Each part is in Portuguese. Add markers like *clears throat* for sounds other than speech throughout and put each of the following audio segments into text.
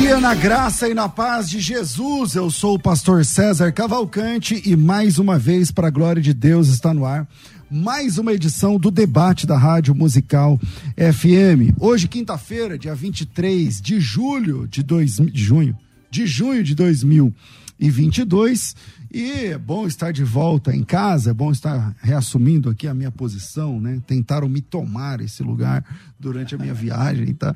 Dia na graça e na paz de Jesus. Eu sou o pastor César Cavalcante e mais uma vez, para a glória de Deus, está no ar mais uma edição do debate da Rádio Musical FM. Hoje, quinta-feira, dia 23 de julho de, dois, de junho, de junho de 2022. E é bom estar de volta em casa, é bom estar reassumindo aqui a minha posição, né? Tentaram me tomar esse lugar durante a minha viagem, tá?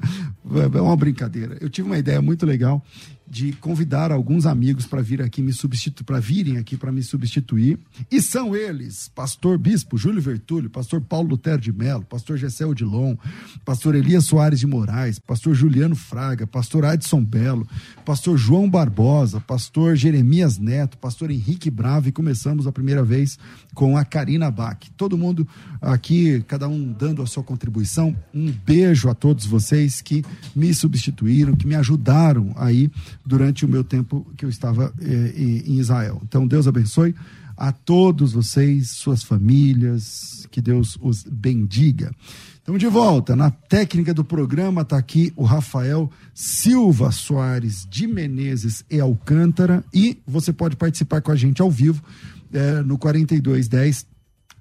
É uma brincadeira. Eu tive uma ideia muito legal de convidar alguns amigos para vir aqui me substituir, para virem aqui para me substituir. E são eles: Pastor Bispo Júlio Vertúlio, Pastor Paulo Lutero de Melo, Pastor Gessé Odilon, Pastor Elias Soares de Moraes, Pastor Juliano Fraga, Pastor Adson Belo, Pastor João Barbosa, Pastor Jeremias Neto, Pastor Henrique Bravo e começamos a primeira vez com a Karina Bach. Todo mundo aqui, cada um dando a sua contribuição. Um beijo a todos vocês que me substituíram, que me ajudaram aí durante o meu tempo que eu estava eh, em Israel. Então, Deus abençoe a todos vocês, suas famílias, que Deus os bendiga. Estamos de volta. Na técnica do programa está aqui o Rafael Silva Soares de Menezes e Alcântara. E você pode participar com a gente ao vivo eh, no 4210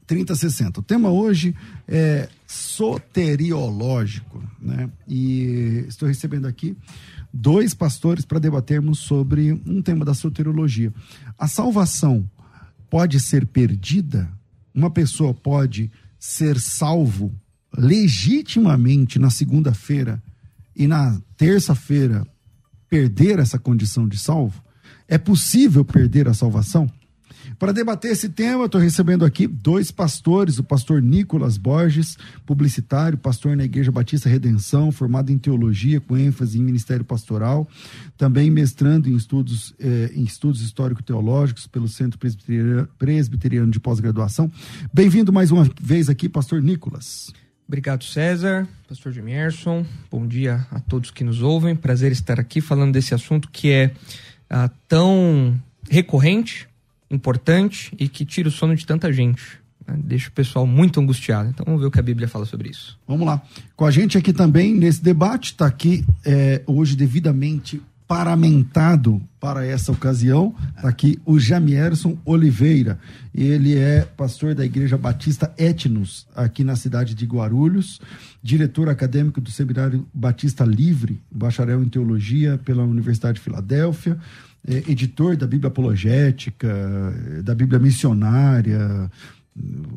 3060. O tema hoje é soteriológico, né? E estou recebendo aqui dois pastores para debatermos sobre um tema da soteriologia. A salvação pode ser perdida? Uma pessoa pode ser salvo legitimamente na segunda-feira e na terça-feira perder essa condição de salvo? É possível perder a salvação? Para debater esse tema, estou recebendo aqui dois pastores: o pastor Nicolas Borges, publicitário, pastor na Igreja Batista Redenção, formado em teologia, com ênfase em ministério pastoral, também mestrando em estudos, eh, em estudos histórico-teológicos pelo Centro Presbiteriano, Presbiteriano de Pós-Graduação. Bem-vindo mais uma vez aqui, pastor Nicolas. Obrigado, César, pastor Gemerson. Bom dia a todos que nos ouvem. Prazer estar aqui falando desse assunto que é ah, tão recorrente importante e que tira o sono de tanta gente. Né? Deixa o pessoal muito angustiado. Então vamos ver o que a Bíblia fala sobre isso. Vamos lá. Com a gente aqui também nesse debate, está aqui é, hoje devidamente paramentado para essa ocasião, está aqui o Jamierson Oliveira. Ele é pastor da Igreja Batista Etnos, aqui na cidade de Guarulhos, diretor acadêmico do Seminário Batista Livre, bacharel em teologia pela Universidade de Filadélfia, é, editor da Bíblia Apologética, da Bíblia Missionária,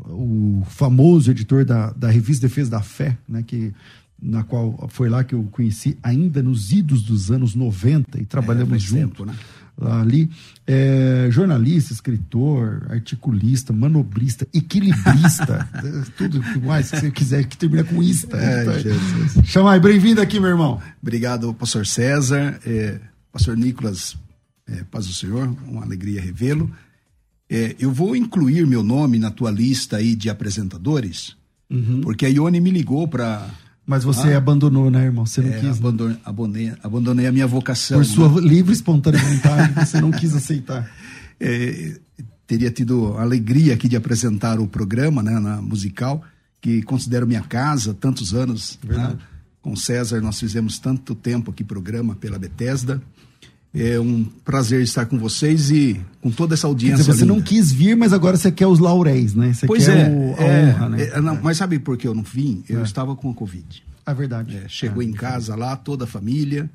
o famoso editor da, da revista Defesa da Fé, né, que, na qual foi lá que eu conheci ainda nos idos dos anos 90 e trabalhamos é, juntos. Né? ali, é, jornalista, escritor, articulista, manobrista, equilibrista, *laughs* tudo mais que você quiser que termine com ista. É, então, Chama aí, bem-vindo aqui, meu irmão. Obrigado, pastor César, é, pastor Nicolas é, paz do Senhor, uma alegria revê-lo. É, eu vou incluir meu nome na tua lista aí de apresentadores, uhum. porque a Ione me ligou para. Mas você ah, abandonou, né, irmão? Você não é, quis. Abandonei, abandonei, abandonei, a minha vocação. Por sua né? livre espontânea *laughs* vontade, você não quis aceitar. É, teria tido a alegria aqui de apresentar o programa, né, na musical, que considero minha casa, tantos anos. Né? Com César, nós fizemos tanto tempo aqui programa pela Bethesda. É um prazer estar com vocês e com toda essa audiência. Dizer, você linda. não quis vir, mas agora você quer os lauréis, né? Você pois quer é, o, a é, honra, né? é, não, Mas sabe por que eu não vim? Eu estava com a Covid. É verdade. É, chegou É. em casa lá, toda a família.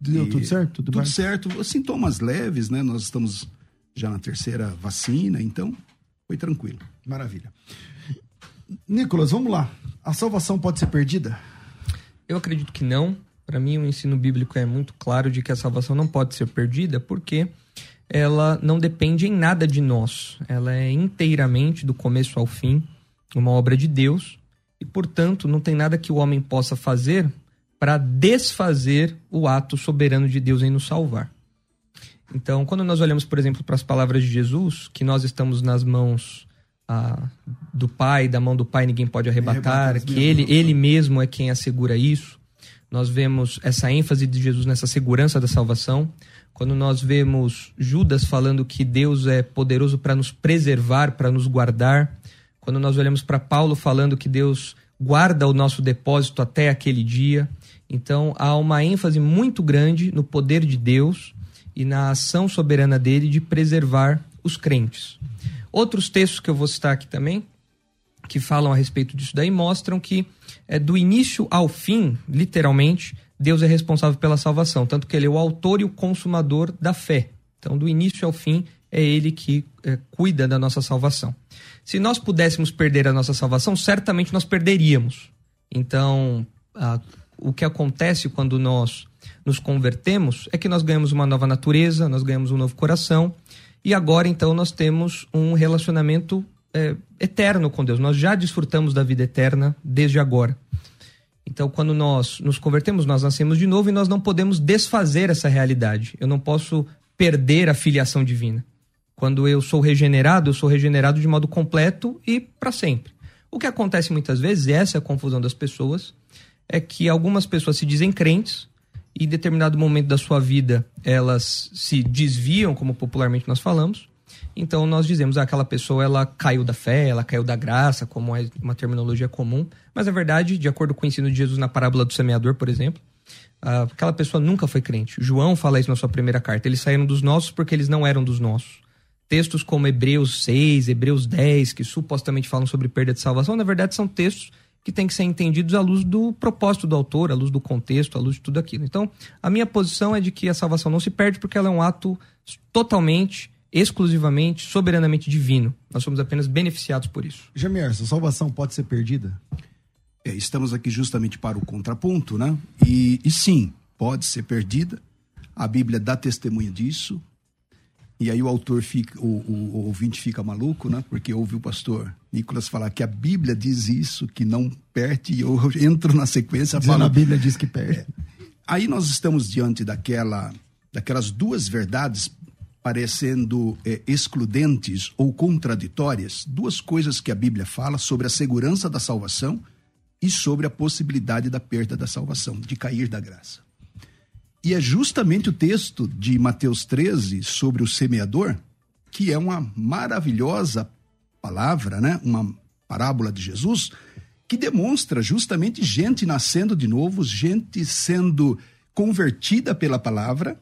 Deu tudo certo? Tudo, Tudo certo. Sintomas leves, né? Nós estamos já na terceira vacina, então foi tranquilo. Maravilha. Nicolas, vamos lá. A salvação pode ser perdida? Eu acredito que não. Para mim, o ensino bíblico é muito claro de que a salvação não pode ser perdida, porque ela não depende em nada de nós. Ela é inteiramente, do começo ao fim, uma obra de Deus. E, portanto, não tem nada que o homem possa fazer para desfazer o ato soberano de Deus em nos salvar. Então, quando nós olhamos, por exemplo, para as palavras de Jesus, que nós estamos nas mãos ah, do Pai, da mão do Pai ninguém pode arrebatar, que ele, ele mesmo é quem assegura isso. Nós vemos essa ênfase de Jesus nessa segurança da salvação. Quando nós vemos Judas falando que Deus é poderoso para nos preservar, para nos guardar. Quando nós olhamos para Paulo falando que Deus guarda o nosso depósito até aquele dia. Então há uma ênfase muito grande no poder de Deus e na ação soberana dele de preservar os crentes. Outros textos que eu vou citar aqui também, que falam a respeito disso daí, mostram que é, do início ao fim, literalmente, Deus é responsável pela salvação. Tanto que ele é o autor e o consumador da fé. Então, do início ao fim, é ele que é, cuida da nossa salvação. Se nós pudéssemos perder a nossa salvação, certamente nós perderíamos. Então, a- o que acontece quando nós nos convertemos é que nós ganhamos uma nova natureza, nós ganhamos um novo coração, e agora então nós temos um relacionamento é, eterno com Deus. Nós já desfrutamos da vida eterna desde agora. Então, quando nós nos convertemos, nós nascemos de novo e nós não podemos desfazer essa realidade. Eu não posso perder a filiação divina. Quando eu sou regenerado, eu sou regenerado de modo completo e para sempre. O que acontece muitas vezes, e essa é a confusão das pessoas, é que algumas pessoas se dizem crentes e em determinado momento da sua vida elas se desviam, como popularmente nós falamos. Então nós dizemos ah, aquela pessoa ela caiu da fé, ela caiu da graça, como é uma terminologia comum, mas na verdade, de acordo com o ensino de Jesus na parábola do semeador, por exemplo, ah, aquela pessoa nunca foi crente. João fala isso na sua primeira carta. Eles saíram dos nossos porque eles não eram dos nossos. Textos como Hebreus 6, Hebreus 10, que supostamente falam sobre perda de salvação, na verdade são textos que têm que ser entendidos à luz do propósito do autor, à luz do contexto, à luz de tudo aquilo. Então, a minha posição é de que a salvação não se perde porque ela é um ato totalmente, exclusivamente, soberanamente divino. Nós somos apenas beneficiados por isso. Jamierson, salvação pode ser perdida? É, estamos aqui justamente para o contraponto, né? E, e sim, pode ser perdida. A Bíblia dá testemunho disso. E aí o autor fica, o, o- o ouvinte fica maluco, né? Porque ouve o pastor Nicolas falar que a Bíblia diz isso, que não perde, e eu *laughs* entro na sequência falo, a Bíblia diz que perde. Aí nós estamos diante daquela, daquelas duas verdades parecendo é, excludentes ou contraditórias, duas coisas que a Bíblia fala sobre a segurança da salvação e sobre a possibilidade da perda da salvação, de cair da graça. E é justamente o texto de Mateus 13 sobre o semeador, que é uma maravilhosa palavra, né? uma parábola de Jesus, que demonstra justamente gente nascendo de novo, gente sendo convertida pela palavra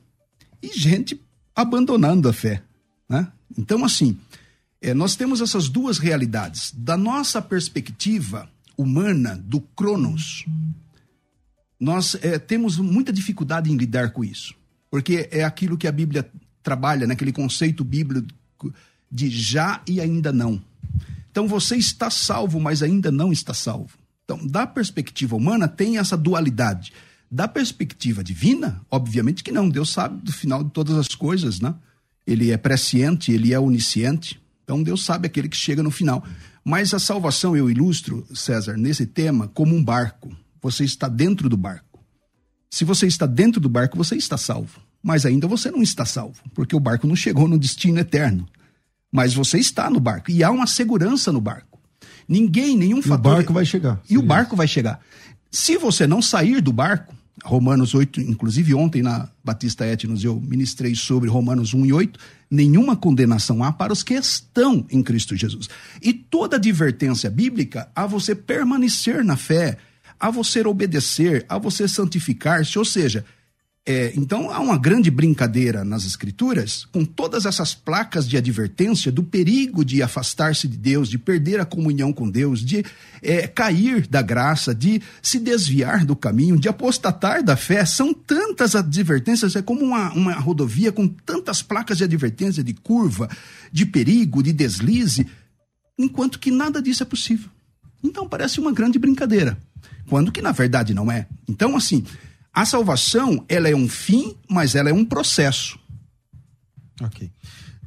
e gente abandonando a fé. Né? Então, assim, eh, nós temos essas duas realidades. Da nossa perspectiva humana, do Cronos, nós eh, temos muita dificuldade em lidar com isso. Porque é aquilo que a Bíblia trabalha, naquele conceito bíblico de já e ainda não. Então você está salvo, mas ainda não está salvo. Então, da perspectiva humana, tem essa dualidade. Da perspectiva divina, obviamente que não. Deus sabe do final de todas as coisas, né? Ele é presciente, ele é onisciente. Então, Deus sabe aquele que chega no final. Mas a salvação, eu ilustro, César, nesse tema, como um barco. Você está dentro do barco. Se você está dentro do barco, você está salvo. Mas ainda você não está salvo, porque o barco não chegou no destino eterno. Mas você está no barco. E há uma segurança no barco. Ninguém, nenhum E o barco vai chegar. E o barco vai chegar. Se você não sair do barco, Romanos 8, inclusive ontem na Batista Etnos eu ministrei sobre Romanos 1 e 8, nenhuma condenação há para os que estão em Cristo Jesus. E toda advertência bíblica a você permanecer na fé, a você obedecer, a você santificar-se, ou seja, É, então há uma grande brincadeira nas escrituras com todas essas placas de advertência do perigo de afastar-se de Deus, de perder a comunhão com Deus, de é, cair da graça, de se desviar do caminho, de apostatar da fé. São tantas advertências, é como uma, uma rodovia com tantas placas de advertência, de curva, de perigo, de deslize, enquanto que nada disso é possível. Então parece uma grande brincadeira, quando que na verdade não é. Então, assim, a salvação, ela é um fim, mas ela é um processo. Ok.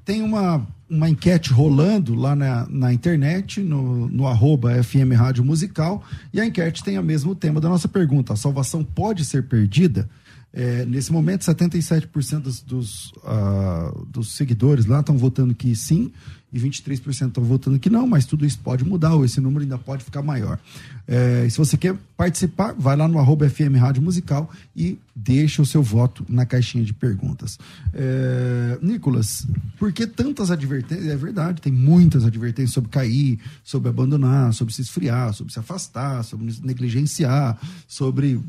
Tem uma, uma enquete rolando lá na, na internet, no, no arroba FM Rádio Musical, e a enquete tem o mesmo tema da nossa pergunta. A salvação pode ser perdida? É, nesse momento, 77% dos, dos, uh, dos seguidores lá estão votando que sim, e 23% estão votando que não, mas tudo isso pode mudar, ou esse número ainda pode ficar maior. É, se você quer participar, vai lá no arroba FM Rádio Musical e deixa o seu voto na caixinha de perguntas. É, Nicolas, por que tantas advertências? É verdade, tem muitas advertências sobre cair, sobre abandonar, sobre se esfriar, sobre se afastar, sobre negligenciar, sobre,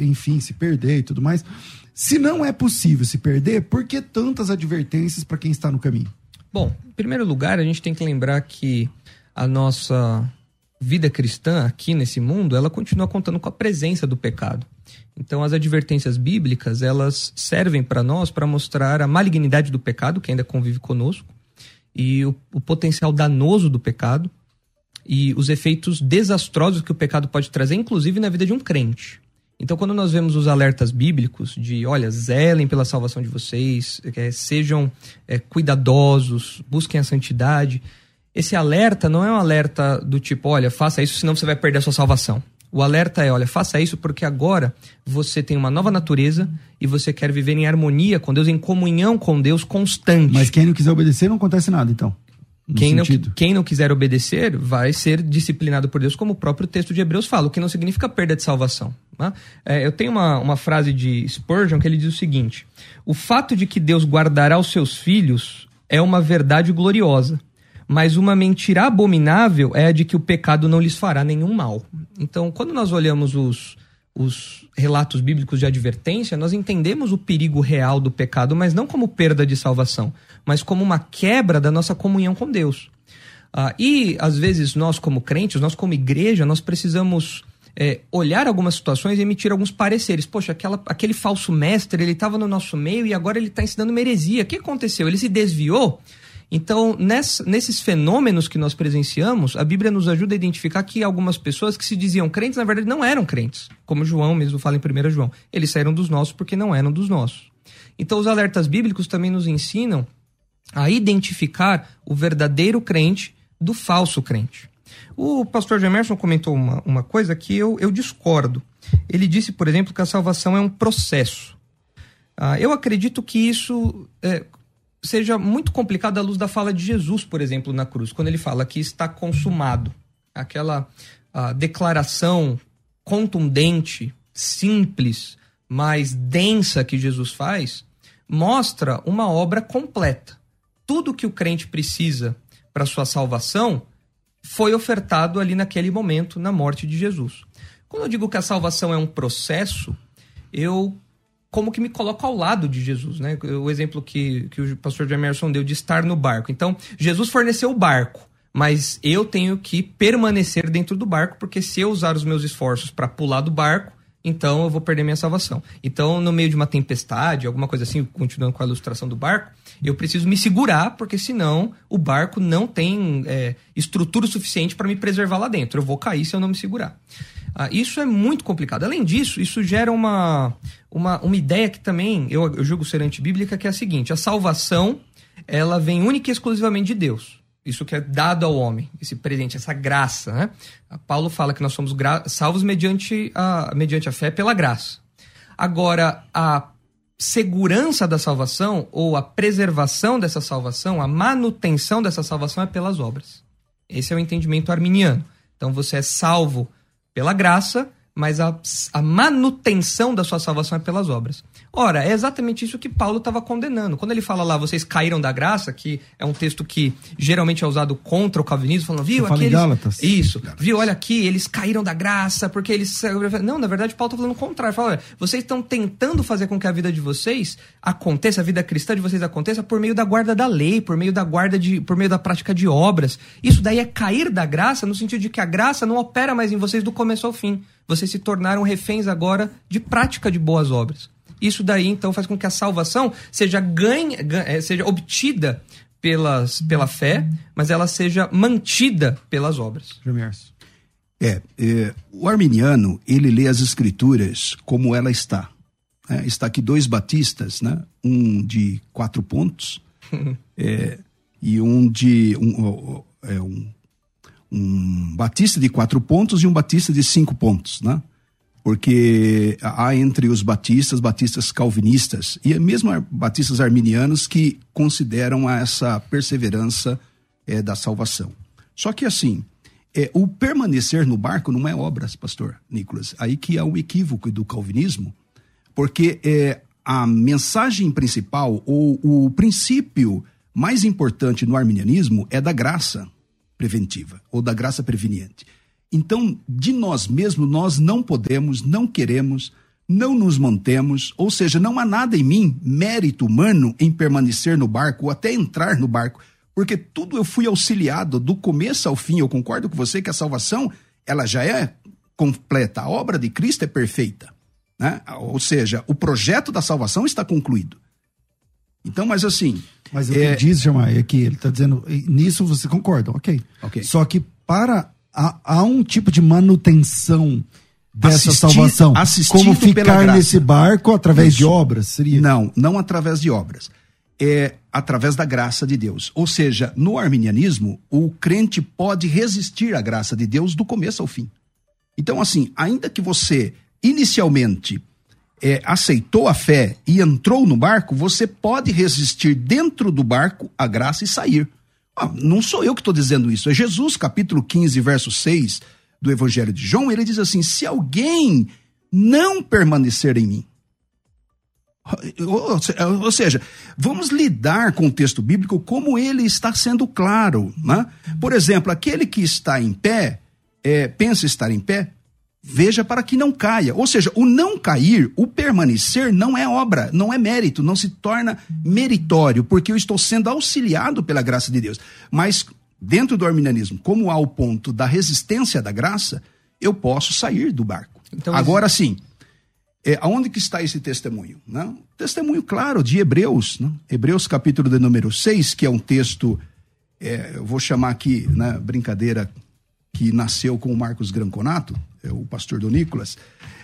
enfim, se perder e tudo mais. Se não é possível se perder, por que tantas advertências para quem está no caminho? Bom, em primeiro lugar, a gente tem que lembrar que a nossa vida cristã aqui nesse mundo, ela continua contando com a presença do pecado. Então, as advertências bíblicas, elas servem para nós para mostrar a malignidade do pecado, que ainda convive conosco, e o, o potencial danoso do pecado, e os efeitos desastrosos que o pecado pode trazer, inclusive na vida de um crente. Então, quando nós vemos os alertas bíblicos de, olha, zelem pela salvação de vocês, é, sejam é, cuidadosos, busquem a santidade, esse alerta não é um alerta do tipo, olha, faça isso, senão você vai perder a sua salvação. O alerta é, olha, faça isso porque agora você tem uma nova natureza e você quer viver em harmonia com Deus, em comunhão com Deus constante. Mas quem não quiser obedecer, não acontece nada, então. Quem não, quem não quiser obedecer vai ser disciplinado por Deus, como o próprio texto de Hebreus fala, o que não significa perda de salvação. Né? É, eu tenho uma, uma frase de Spurgeon que ele diz o seguinte: O fato de que Deus guardará os seus filhos é uma verdade gloriosa, mas uma mentira abominável é a de que o pecado não lhes fará nenhum mal. Então, quando nós olhamos os, os relatos bíblicos de advertência, nós entendemos o perigo real do pecado, mas não como perda de salvação, mas como uma quebra da nossa comunhão com Deus. Ah, e, às vezes, nós, como crentes, nós, como igreja, nós precisamos é, olhar algumas situações e emitir alguns pareceres. Poxa, aquela, aquele falso mestre, ele estava no nosso meio e agora ele está ensinando uma heresia. O que aconteceu? Ele se desviou? Então, ness, nesses fenômenos que nós presenciamos, a Bíblia nos ajuda a identificar que algumas pessoas que se diziam crentes, na verdade, não eram crentes. Como João mesmo fala em 1 João. Eles saíram dos nossos porque não eram dos nossos. Então, os alertas bíblicos também nos ensinam a identificar o verdadeiro crente do falso crente. O pastor Emerson comentou uma, uma coisa que eu, eu discordo. Ele disse, por exemplo, que a salvação é um processo. Ah, eu acredito que isso é, seja muito complicado à luz da fala de Jesus, por exemplo, na cruz, quando ele fala que está consumado. Aquela declaração contundente, simples, mas densa que Jesus faz, mostra uma obra completa. Tudo que o crente precisa para sua salvação foi ofertado ali naquele momento, na morte de Jesus. Quando eu digo que a salvação é um processo, eu como que me coloco ao lado de Jesus, né? O exemplo que, que o pastor Emerson deu de estar no barco. Então, Jesus forneceu o barco, mas eu tenho que permanecer dentro do barco, porque se eu usar os meus esforços para pular do barco, então eu vou perder minha salvação. Então, no meio de uma tempestade, alguma coisa assim, continuando com a ilustração do barco, eu preciso me segurar, porque senão o barco não tem é, estrutura suficiente para me preservar lá dentro. Eu vou cair se eu não me segurar. Ah, isso é muito complicado. Além disso, isso gera uma, uma, uma ideia que também eu, eu julgo ser antibíblica, que é a seguinte: a salvação ela vem única e exclusivamente de Deus. Isso que é dado ao homem, esse presente, essa graça. Né? Paulo fala que nós somos salvos mediante a, mediante a fé pela graça. Agora, a segurança da salvação ou a preservação dessa salvação, a manutenção dessa salvação é pelas obras. Esse é o entendimento arminiano. Então você é salvo pela graça, mas a, a manutenção da sua salvação é pelas obras. Ora, é exatamente isso que Paulo estava condenando. Quando ele fala lá, vocês caíram da graça, que é um texto que geralmente é usado contra o calvinismo, falando, viu, aqui eles... Gálatas. Isso, Gálatas. viu, olha aqui, eles caíram da graça, porque eles... Não, na verdade, Paulo está falando o contrário. Fala, olha, vocês estão tentando fazer com que a vida de vocês aconteça, a vida cristã de vocês aconteça por meio da guarda da lei, por meio da guarda de... por meio da prática de obras. Isso daí é cair da graça, no sentido de que a graça não opera mais em vocês do começo ao fim. Vocês se tornaram reféns agora de prática de boas obras. Isso daí, então, faz com que a salvação seja, ganha, eh, seja obtida pelas, pela fé, mas ela seja mantida pelas obras. É, é, o arminiano, ele lê as escrituras como ela está. É, está aqui dois batistas, né? um de quatro pontos *laughs* é, e um de um, é, um, um batista de quatro pontos e um batista de cinco pontos, né? Porque há entre os batistas, batistas calvinistas e mesmo batistas arminianos que consideram essa perseverança é, da salvação. Só que assim, é, o permanecer no barco não é obras, pastor Nicolas. Aí que há o equívoco do calvinismo, porque é, a mensagem principal ou o princípio mais importante no arminianismo é da graça preventiva ou da graça preveniente. Então, de nós mesmos, nós não podemos, não queremos, não nos mantemos, ou seja, não há nada em mim, mérito humano, em permanecer no barco ou até entrar no barco, porque tudo eu fui auxiliado do começo ao fim. Eu concordo com você que a salvação, ela já é completa, a obra de Cristo é perfeita. Né? Ou seja, o projeto da salvação está concluído. Então, mas assim. Mas o é... que diz, Jamai, é que ele está dizendo, nisso você concorda, ok. Ok. Só que para há, há um tipo de manutenção dessa assistir, salvação. Como ficar nesse barco através Isso. de obras? Seria? Não, não através de obras. É através da graça de Deus. Ou seja, no arminianismo, o crente pode resistir à graça de Deus do começo ao fim. Então, assim, ainda que você inicialmente é, aceitou a fé e entrou no barco, você pode resistir dentro do barco à graça e sair. Ah, não sou eu que estou dizendo isso, é Jesus, capítulo 15, verso 6 do Evangelho de João. Ele diz assim: se alguém não permanecer em mim. Ou, seja, vamos lidar com o texto bíblico como ele está sendo claro. Né? Por exemplo, aquele que está em pé, é, pensa estar em pé, veja para que não caia. Ou seja, o não cair, o permanecer não é obra, não é mérito, não se torna meritório, porque eu estou sendo auxiliado pela graça de Deus. Mas dentro do arminianismo, como há o ponto da resistência da graça, eu posso sair do barco. Então, Agora sim, é, aonde que está esse testemunho? Né? Testemunho claro de Hebreus? Hebreus capítulo de número 6, que é um texto, é, eu vou chamar aqui, né, brincadeira, que nasceu com o Marcos Granconato, o pastor do Nicolas,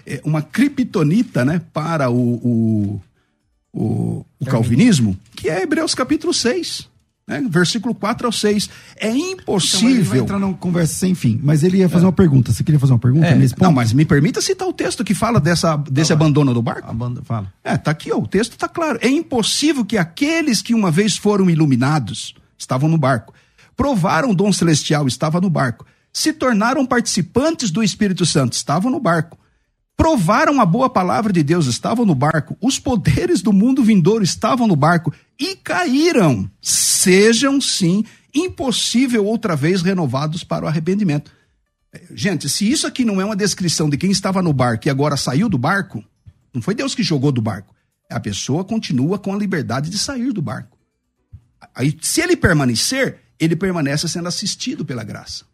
é uma criptonita né, para o, o, o, o calvinismo, que é Hebreus capítulo 6. Né, versículo 4 ao 6. É impossível. Então, ele vai entrar numa conversa sem fim, mas ele ia fazer é. uma pergunta. Você queria fazer uma pergunta é. nesse ponto? Não, mas me permita citar o texto que fala dessa, desse ah, abandono do barco. Abando, fala. É, tá aqui, ó, o texto está claro. É impossível que aqueles que uma vez foram iluminados, estavam no barco, provaram o dom celestial, estava no barco, se tornaram participantes do Espírito Santo, estavam no barco. Provaram a boa palavra de Deus, estavam no barco. Os poderes do mundo vindouro estavam no barco e caíram. Sejam, sim, impossível outra vez renovados para o arrependimento. Gente, se isso aqui não é uma descrição de quem estava no barco e agora saiu do barco, não foi Deus que jogou do barco. A pessoa continua com a liberdade de sair do barco. Aí, se ele permanecer, ele permanece sendo assistido pela graça.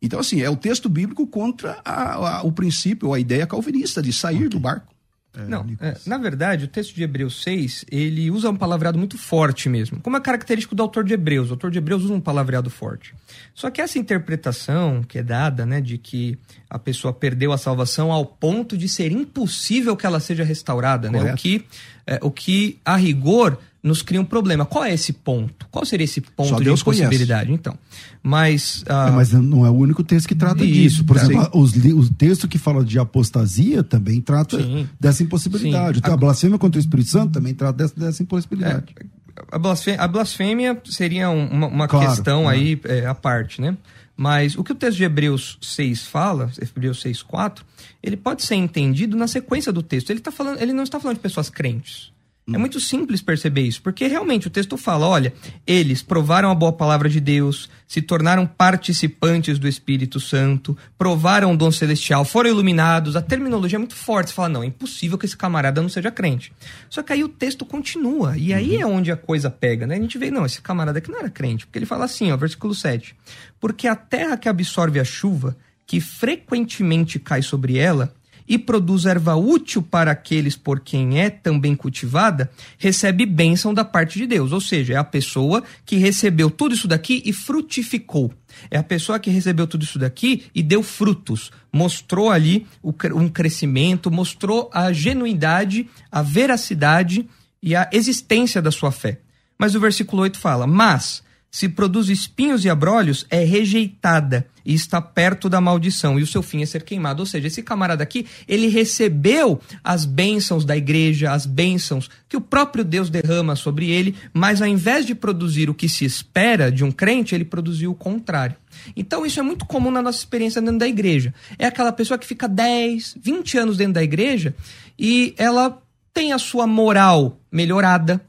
Então, assim, é o texto bíblico contra a, a, o princípio, a ideia calvinista de sair okay. do barco. É, não, é, na verdade, o texto de Hebreus 6, ele usa um palavreado muito forte mesmo, como é característico do autor de Hebreus. O autor de Hebreus usa um palavreado forte. Só que essa interpretação que é dada, né, de que a pessoa perdeu a salvação ao ponto de ser impossível que ela seja restaurada, né? O que, é, o que, a rigor, nos cria um problema. Qual é esse ponto? Qual seria esse ponto Só de Deus impossibilidade? Conhece. Então, mas... Uh... É, mas não é o único texto que trata Isso, disso. Por exemplo, os, o texto que fala de apostasia também trata sim. dessa impossibilidade. Sim. A... a blasfêmia contra o Espírito Santo também trata dessa, dessa impossibilidade. É, a, blasfêmia, a blasfêmia seria uma, uma claro, questão claro. aí é, à parte, né? Mas o que o texto de Hebreus 6 fala, Hebreus 6, 4, ele pode ser entendido na sequência do texto. Ele, tá falando, ele não está falando de pessoas crentes. É muito simples perceber isso, porque realmente o texto fala: olha, eles provaram a boa palavra de Deus, se tornaram participantes do Espírito Santo, provaram o dom celestial, foram iluminados. A terminologia é muito forte. Você fala: não, é impossível que esse camarada não seja crente. Só que aí o texto continua, e aí é onde a coisa pega, né? A gente vê: não, esse camarada aqui não era crente, porque ele fala assim, ó, versículo 7. Porque a terra que absorve a chuva, que frequentemente cai sobre ela, e produz erva útil para aqueles por quem é também cultivada, recebe bênção da parte de Deus. Ou seja, é a pessoa que recebeu tudo isso daqui e frutificou. É a pessoa que recebeu tudo isso daqui e deu frutos. Mostrou ali um crescimento, mostrou a genuidade, a veracidade e a existência da sua fé. Mas o versículo 8 fala: Mas se produz espinhos e abrolhos, é rejeitada e está perto da maldição, e o seu fim é ser queimado. Ou seja, esse camarada aqui, ele recebeu as bênçãos da igreja, as bênçãos que o próprio Deus derrama sobre ele, mas ao invés de produzir o que se espera de um crente, ele produziu o contrário. Então, isso é muito comum na nossa experiência dentro da igreja. É aquela pessoa que fica 10, 20 anos dentro da igreja e ela tem a sua moral melhorada,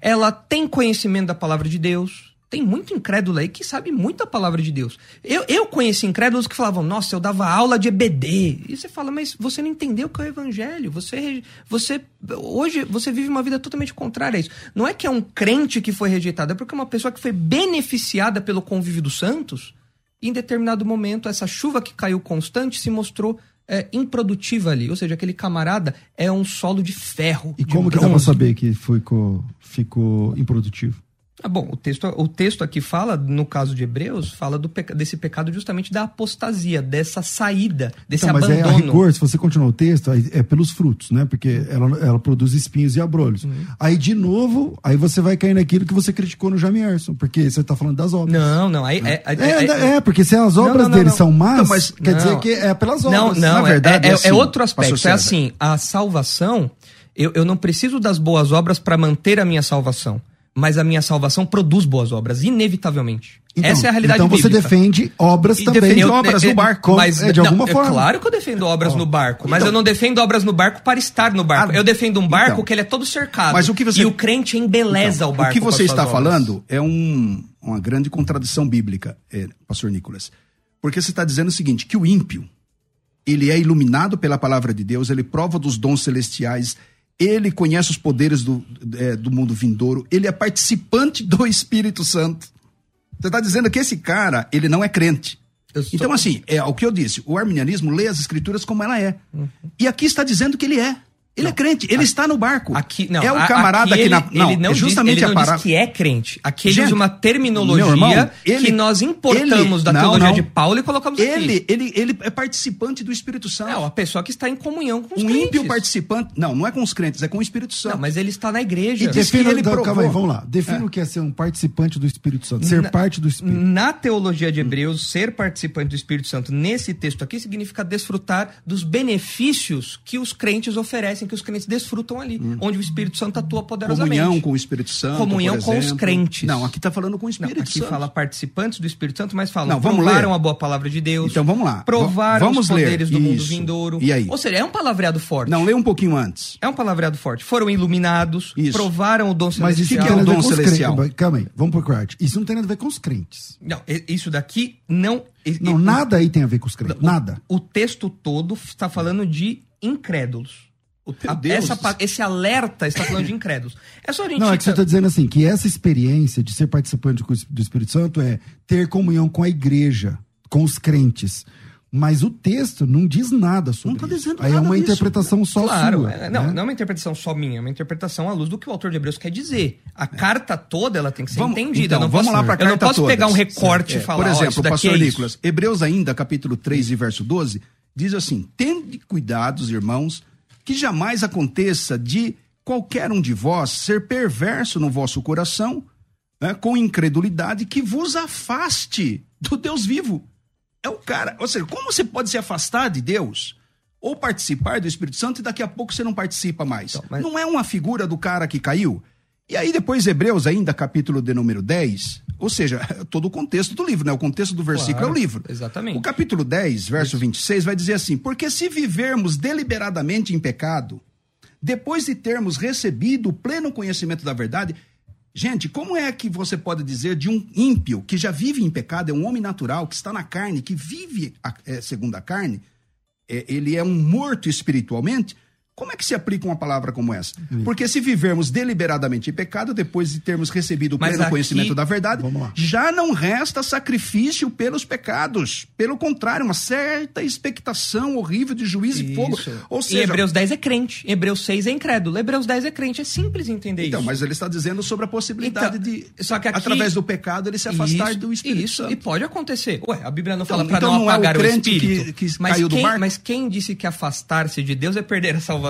ela tem conhecimento da palavra de Deus, tem muito incrédulo aí que sabe muito a palavra de Deus. Eu, eu conheci incrédulos que falavam, nossa, eu dava aula de EBD. E você fala, mas você não entendeu o que é o evangelho. Você, você hoje você vive uma vida totalmente contrária a isso. Não é que é um crente que foi rejeitado, é porque é uma pessoa que foi beneficiada pelo convívio dos santos. E em determinado momento, essa chuva que caiu constante se mostrou é, improdutiva ali. Ou seja, aquele camarada é um solo de ferro. E de como que dá pra saber que ficou, ficou improdutivo? Ah, bom, o texto, o texto aqui fala, no caso de Hebreus, fala do peca, desse pecado justamente da apostasia, dessa saída, desse então, abandono. Mas é a rigor, se você continuar o texto, é pelos frutos, né? Porque ela, ela produz espinhos e abrolhos. Uhum. Aí, de novo, aí você vai cair naquilo que você criticou no Jamierson, porque você está falando das obras. Não, não, aí... É, é, é, é, é porque se as obras não, não, dele são más, então, mas, quer dizer que é pelas obras. Não, não, verdade, é, assim, é outro aspecto. É assim, a salvação, eu, eu não preciso das boas obras para manter a minha salvação mas a minha salvação produz boas obras, inevitavelmente. Então, Essa é a realidade Então você bíblica. defende obras E também. defende Eu- obras é, no barco. Mas, é, de alguma não, forma. Claro que eu defendo obras no barco, mas Então- eu não defendo obras no barco para estar no barco. Ah, eu defendo um barco então. que ele é todo cercado. Mas o que você- E o crente embeleza Então, o barco. O que você está obras. falando é um- uma grande contradição bíblica, é, pastor Nicolas. Porque você está dizendo o seguinte, que o ímpio, ele é iluminado pela palavra de Deus, ele prova dos dons celestiais, ele conhece os poderes do, é, do mundo vindouro, ele é participante do Espírito Santo. Você está dizendo que esse cara, ele não é crente. Então, assim, é o que eu disse, o arminianismo lê as escrituras como ela é. E aqui está dizendo que ele é. Ele é crente, ele está no barco. Aqui, não, é o a- camarada aqui que na. ele, ele não é justamente diz, ele a não parada. que é crente. Aqui ele Gente, usa uma terminologia irmão, ele- que nós importamos ele- da não, teologia não. de Paulo e colocamos Ele, aqui. ele, ele é participante do Espírito Santo. É uma pessoa que está em comunhão com os um crentes. ímpio participante. Não, não é com os crentes, é com o Espírito Santo. Não, mas ele está na igreja. E Defina, que ele provou. calma aí, vamos lá. Defina o que é ser um participante do Espírito Santo, ser Na- parte do Espírito. Na teologia de Hebreus, ser participante do Espírito Santo nesse texto aqui significa desfrutar dos benefícios que os crentes oferecem, que os crentes desfrutam ali, onde o Espírito Santo atua poderosamente. Comunhão com o Espírito Santo. Comunhão por com os crentes. Não, aqui está falando com o Não, Espírito aqui Santo. fala participantes do Espírito Santo, mas fala Não, vamos provaram ler. a boa palavra de Deus. Então vamos lá. Provaram Vamos os poderes ler. do mundo Isso. vindouro. E aí? Ou seja, é um palavreado forte. Não, lê um pouquinho antes. É um palavreado forte. Foram iluminados, Isso. provaram o dom Mas celestial. não tem nada a ver dom celestial? crentes. Calma aí, vamos pro corte. Isso não tem nada a ver com os crentes. Não, isso daqui não. Não, nada aí tem a ver com os crentes. Nada. O texto todo está falando de incrédulos. Essa esse alerta está falando de incrédulos. É só a gente. Não, é que você está dizendo assim, que essa experiência de ser participante do Espírito Santo é ter comunhão com a igreja, com os crentes. Mas o texto não diz nada sobre Não tá isso. dizendo Aí é uma disso. interpretação só Claro, sua. é, não, né? não é uma interpretação só minha, é uma interpretação à luz do que o autor de Hebreus quer dizer. A carta toda ela tem que ser Vamos, entendida. então, não vamos posso, lá para a Eu não carta posso todas. pegar um recorte É, e falar. Por exemplo, isso o daqui pastor é isso. Nicolas, Hebreus ainda, capítulo 3 e verso 12, diz assim: Tende cuidados, irmãos, que jamais aconteça de qualquer um de vós ser perverso no vosso coração, né, com incredulidade, que vos afaste do Deus vivo. É o cara, ou seja, como você pode se afastar de Deus? Ou participar do Espírito Santo e daqui a pouco você não participa mais. Então, mas- Não é uma figura do cara que caiu? E aí depois Hebreus ainda, capítulo de número 10, ou seja, *laughs* todo o contexto do livro, né? O contexto do versículo Claro, é o livro. exatamente. O capítulo 10, verso 26 vai dizer assim: "Porque se vivermos deliberadamente em pecado, depois de termos recebido o pleno conhecimento da verdade, Gente, como é que você pode dizer de um ímpio que já vive em pecado, é um homem natural, que está na carne, que vive a- é, segundo a carne, é, ele é um morto espiritualmente? Como é que se aplica uma palavra como essa? Porque se vivermos deliberadamente em pecado, depois de termos recebido o pleno aqui- conhecimento da verdade, já não resta sacrifício pelos pecados. Pelo contrário, uma certa expectação horrível de juízo e fogo. Ou e seja, Hebreus 10 é crente, Hebreus 6 é incrédulo, Hebreus 10 é crente, é simples entender então, isso. mas ele está dizendo sobre a possibilidade Então, de, só que aqui- através do pecado, ele se afastar isso, do Espírito isso, Santo. e pode acontecer. Ué, a Bíblia não Então- fala para então não não é o apagar o, espírito. que- que mas, quem, mas quem disse que afastar-se de Deus é perder a salvação?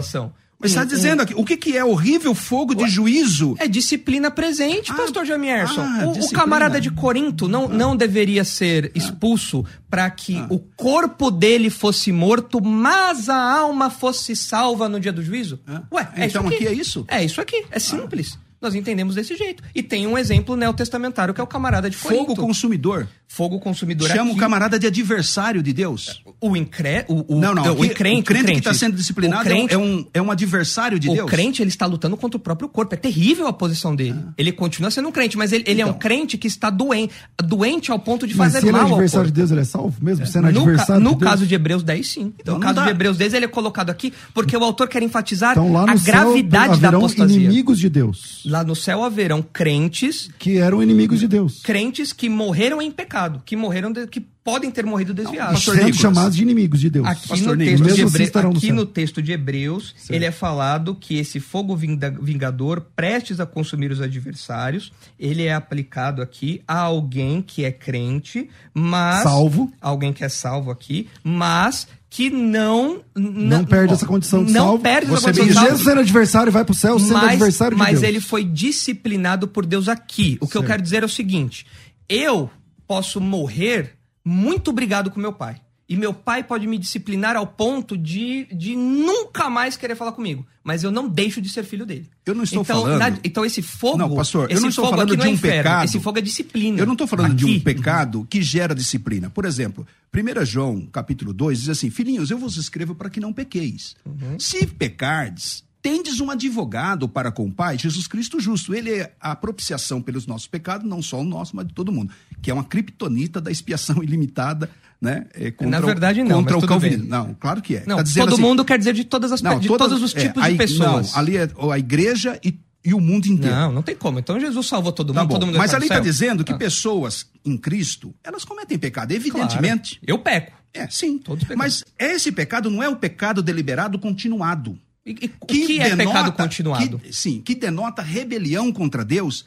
Mas está Um- dizendo aqui, o que, que é horrível fogo de juízo? É disciplina presente, Ah, pastor Jamierson. ah, o, o camarada de Corinto não, não deveria ser expulso para que Ah. o corpo dele fosse morto, mas a alma fosse salva no dia do juízo? Ah. Ué, é Então isso aqui. aqui é isso? É isso aqui, é simples. Nós entendemos desse jeito. E tem um exemplo neotestamentário que é o camarada de Fogo Corinto. consumidor. Fogo consumidor Chama o aqui. camarada de adversário de Deus. O, incré... o, o, não, não. o crente, o crente, o que está sendo disciplinado o crente, é, um, é um adversário de o Deus. crente, ele está lutando contra o próprio corpo. É terrível a posição dele. Ele continua sendo um crente, mas ele, ele é um Ah. Então. crente que está doente, doente ao ponto de Mas fazer se ele é mal ao adversário de corpo. Deus, ele é salvo mesmo? Sendo No, ca- adversário no de Deus? caso de Hebreus 10, sim. Então no não caso dá. de Hebreus 10, ele é colocado aqui porque o autor quer enfatizar Então lá no a gravidade céu da haverão apostasia. inimigos de Deus, Lá no céu haverão crentes, que eram inimigos de Deus. crentes que morreram em pecado, que morreram de- que podem ter morrido desviados. chamados de inimigos de Deus. Aqui, Pastor no texto, de Mesmo assim Hebre- aqui no texto de Hebreus, ele é falado que esse fogo vingador, prestes a consumir os adversários, ele é aplicado aqui a alguém que é crente, mas. Salvo. Alguém que é salvo aqui, mas que não. Não perde essa condição de não salvo. perde essa Você condição de salvo. Mesmo sendo adversário, vai pro céu sendo Mas, adversário de mas Deus. ele foi disciplinado por Deus aqui. O que eu quero dizer é o seguinte: eu posso morrer muito obrigado com meu pai. E meu pai pode me disciplinar ao ponto de, de nunca mais querer falar comigo. Mas eu não deixo de ser filho dele. Eu não estou então, falando- na- então esse fogo. Não, pastor, eu esse não estou fogo falando aqui não de é um inferno, pecado. Esse fogo é disciplina. Eu não estou falando de um Aqui. pecado que gera disciplina. Por exemplo, 1 João, capítulo 2, diz assim: Filhinhos, eu vos escrevo para que não pequeis. Uhum. Se pecardes, tendes um advogado para com o Pai, Jesus Cristo justo. Ele é a propiciação pelos nossos pecados, não só o nosso, mas de todo mundo. Que é uma criptonita da expiação *laughs* ilimitada, né? é, contra Na o- verdade, não, Contra mas o tudo bem. calvinismo. Não, claro que é. Não, Tá todo assim, mundo quer dizer de todas as pe- de todas- todos os é, tipos a de pessoas. Não, ali é a igreja e, e o mundo inteiro. Não, não tem como. Então Jesus salvou todo Tá mundo, bom. todo mundo Mas ali está dizendo que Ah. pessoas em Cristo, elas cometem pecado, Claro. evidentemente. Eu peco. É, sim. Todos pecamos. Mas esse pecado não é o pecado deliberado continuado. E, e o que é pecado continuado? que- sim, que denota rebelião contra Deus,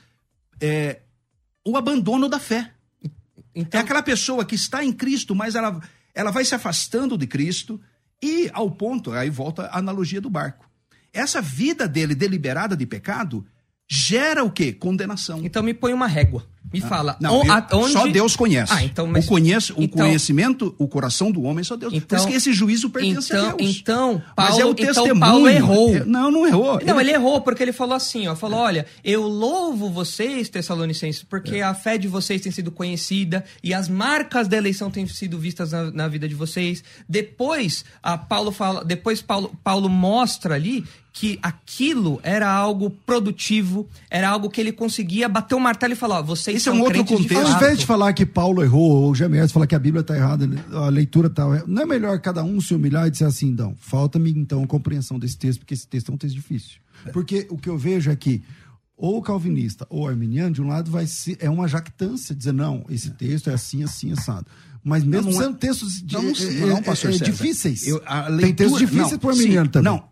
é o abandono da fé. Então, É aquela pessoa que está em Cristo, mas ela, ela vai se afastando de Cristo e ao ponto, aí volta a analogia do barco. Essa vida dele deliberada de pecado gera o quê? Condenação. então me põe uma régua. Me fala. Não, eu- onde... só Deus conhece. Ah, então, mas- o, conheço, o então- conhecimento, o coração do homem só Deus. Por Então- isso que esse juízo pertence então, a Deus. então, Mas Paulo, é o então testemunho. Paulo errou. É- Não, não errou. Não, ele errou porque ele falou assim, ó, falou, olha, eu louvo vocês, Tessalonicenses, porque É. a fé de vocês tem sido conhecida e as marcas da eleição têm sido vistas na, na vida de vocês. Depois, a Paulo fala, depois Paulo, Paulo mostra ali que aquilo era algo produtivo, era algo que ele conseguia bater o martelo e falar, ó, vocês Esse é são um outro crentes de contexto. Ao invés de falar que Paulo errou, ou Gemers falar que a Bíblia está errada, a leitura está errada, não é melhor cada um se humilhar e dizer assim, não, falta-me então a compreensão desse texto, porque esse texto é um texto difícil. Porque o que eu vejo é que ou calvinista ou arminiano, de um lado vai ser, é uma jactância, dizer, não, esse texto é assim, assim, assado. Mas mesmo Não, não é- sendo textos de, Não, é, não, é, pastor é, César. difíceis. Eu- Tem textos difíceis para o arminiano sim, também. Não,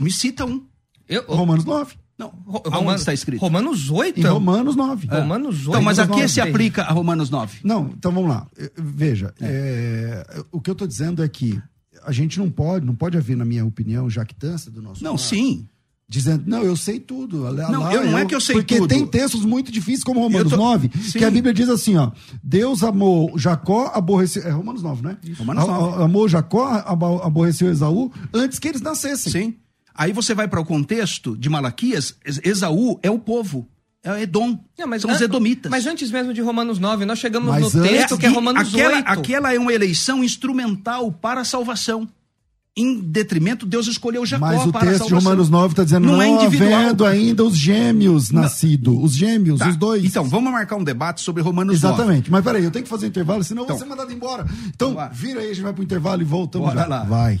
me cita um. Eu- Romanos 9. Não, Romanos- está escrito? Romanos 8? Em Romanos 9. Romanos 8. Então, mas aqui nove. se aplica a Romanos 9. Não, então vamos lá. Eh, Veja, é, o que eu estou dizendo é que a gente não pode, não pode haver, na minha opinião, jactância do nosso Não, lado, sim. Dizendo, não, eu sei tudo. Lá, Não, eu não é que eu sei porque tudo. tem textos muito difíceis, como Romanos tô- 9, Sim. que a Bíblia diz assim, ó. Deus amou Jacó, aborreceu. É Romanos 9, né? Romanos A- a- 9. Amou Jacó, abo- aborreceu Esaú, antes que eles nascessem. Sim. Aí você vai para o contexto de Malaquias, Esaú é o povo. É Edom. Não, mas, São os Edomitas. Mas antes mesmo de Romanos 9, nós chegamos mas no texto que é Romanos aquela, 8. Aquela é uma eleição instrumental para a salvação em detrimento, Deus escolheu Jacó Mas o para texto de Romanos 9 está dizendo, não, não é havendo ainda os gêmeos nascidos, os gêmeos, tá. os dois. Então, vamos marcar um debate sobre Romanos Exatamente. 9. Mas peraí, eu tenho que fazer um intervalo, senão então, eu vou ser mandado embora. Então, vira aí, a gente vai pro intervalo e voltamos Bora já. lá. Vai.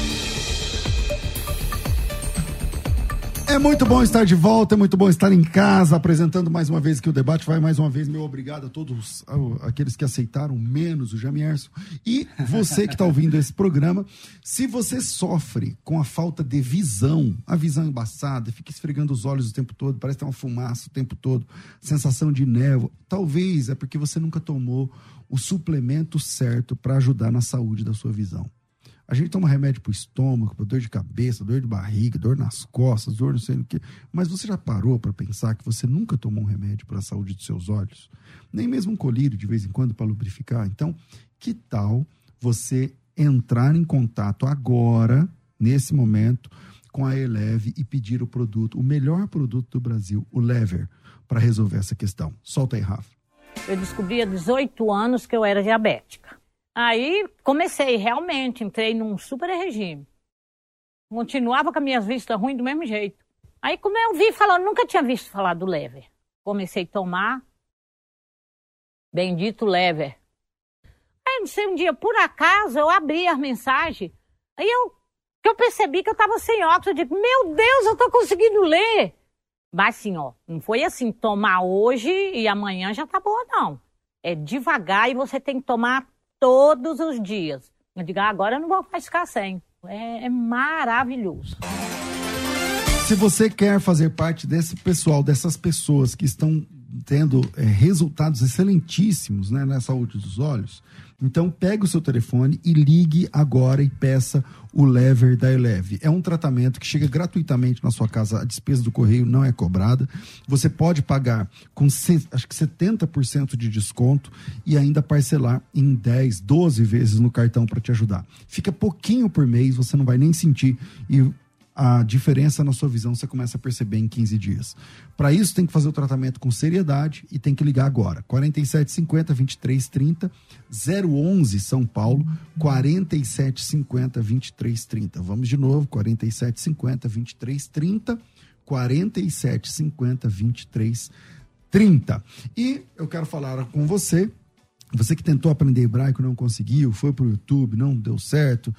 É muito bom estar de volta, é muito bom estar em casa, apresentando mais uma vez que o debate vai mais uma vez. Meu obrigado a todos aqueles que aceitaram, menos o Jamierson. E você que está ouvindo esse programa, se você sofre com a falta de visão, a visão embaçada, fica esfregando os olhos o tempo todo, parece ter uma fumaça o tempo todo, sensação de névoa, talvez é porque você nunca tomou o suplemento certo para ajudar na saúde da sua visão. A gente toma remédio para o estômago, para dor de cabeça, dor de barriga, dor nas costas, dor não sei o quê. Mas você já parou para pensar que você nunca tomou um remédio para a saúde dos seus olhos? Nem mesmo um colírio de vez em quando para lubrificar? Então, que tal você entrar em contato agora, nesse momento, com a Eleve e pedir o produto, o melhor produto do Brasil, o Lever, para resolver essa questão? Solta aí, Rafa. Eu descobri há 18 anos que eu era diabética. Aí comecei, realmente, entrei num super regime. Continuava com as minhas vistas ruins do mesmo jeito. Aí, como eu vi falando, nunca tinha visto falar do lever. Comecei a tomar. Bendito lever. Aí, não sei, um dia, por acaso, eu abri as mensagens. Aí eu, eu percebi que eu estava sem óculos. Eu digo, meu Deus, eu estou conseguindo ler. Mas assim, ó, não foi assim, tomar hoje e amanhã já tá boa, não. É devagar e você tem que tomar todos os dias. Eu digo, ah, agora eu não vou ficar sem. É, é maravilhoso. Se você quer fazer parte desse pessoal, dessas pessoas que estão tendo é, resultados excelentíssimos né, na saúde dos olhos, então pegue o seu telefone e ligue agora e peça o Lever da Eleve. É um tratamento que chega gratuitamente na sua casa, a despesa do correio não é cobrada. Você pode pagar com acho que 70% de desconto e ainda parcelar em 10, 12 vezes no cartão para te ajudar. Fica pouquinho por mês, você não vai nem sentir e a diferença na sua visão você começa a perceber em 15 dias. Para isso, tem que fazer o tratamento com seriedade e tem que ligar agora. 4750 2330 011 São Paulo 4750 2330. Vamos de novo, 4750 2330 4750 2330. E eu quero falar com você, você que tentou aprender hebraico, não conseguiu, foi para o YouTube, não deu certo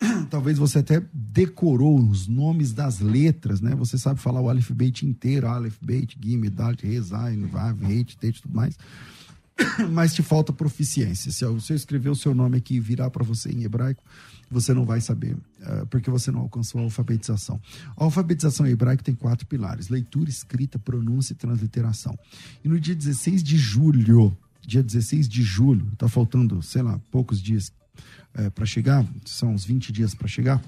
*clears throat* talvez você até decorou os nomes das letras, né? Você sabe falar o Beit inteiro, Aleph Beit, Gimel, Dalet, Rezain, Vav, Reit, Tet, tudo mais. *clears throat* Mas te falta proficiência. Se eu, escrever o seu nome aqui e virar para você em hebraico, você não vai saber, uh, porque você não alcançou a alfabetização. A alfabetização em hebraico tem quatro pilares: leitura, escrita, pronúncia e transliteração. E no dia 16 de julho, dia 16 de julho, tá faltando, sei lá, poucos dias, é, para chegar, são uns 20 dias para chegar,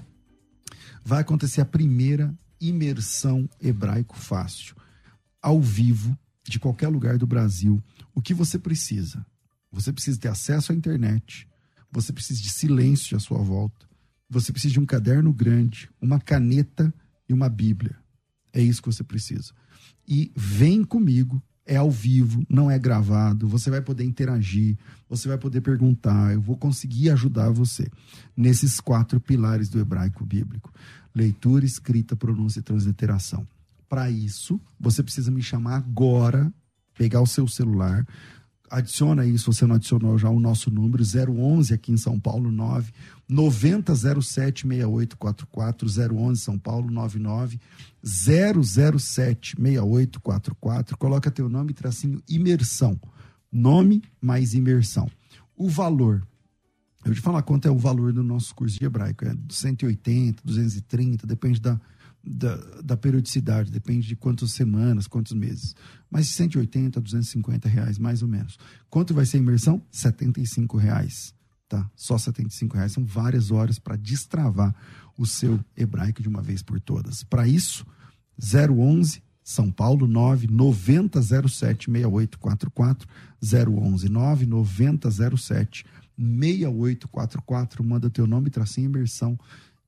vai acontecer a primeira imersão hebraico fácil, ao vivo, de qualquer lugar do Brasil. O que você precisa? Você precisa ter acesso à internet, você precisa de silêncio à sua volta, você precisa de um caderno grande, uma caneta e uma Bíblia. É isso que você precisa. E vem comigo é ao vivo, não é gravado, você vai poder interagir, você vai poder perguntar, eu vou conseguir ajudar você nesses quatro pilares do hebraico bíblico: leitura, escrita, pronúncia e transliteração. Para isso, você precisa me chamar agora, pegar o seu celular, adiciona aí, se você não adicionou já o nosso número, 011 aqui em São Paulo, 9 9007 6844 011 São Paulo, 99 007 6844. Coloca teu nome, tracinho imersão. Nome mais imersão. O valor. Eu te falar quanto é o valor do nosso curso de hebraico. É 180, 230, depende da, da, da periodicidade, depende de quantas semanas, quantos meses. Mas 180 a 250 reais, mais ou menos. Quanto vai ser a imersão? 75 reais. Tá? Só 75 reais. São várias horas para destravar o seu hebraico de uma vez por todas. Para isso, 011 São Paulo 9 9007 6844 011 9 9007 6844 manda teu nome, tracinho imersão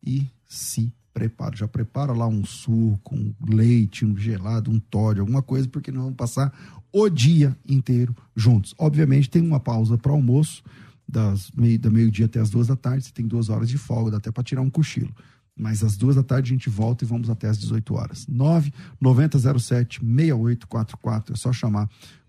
e se prepara. Já prepara lá um suco, um leite, um gelado, um Todd, alguma coisa, porque nós vamos passar o dia inteiro juntos. Obviamente tem uma pausa para almoço, das meio, da meio-dia até as duas da tarde, você tem duas horas de folga, dá até para tirar um cochilo. Mas às duas da tarde a gente volta e vamos até às 18 horas. 9 9007 6844. É só chamar.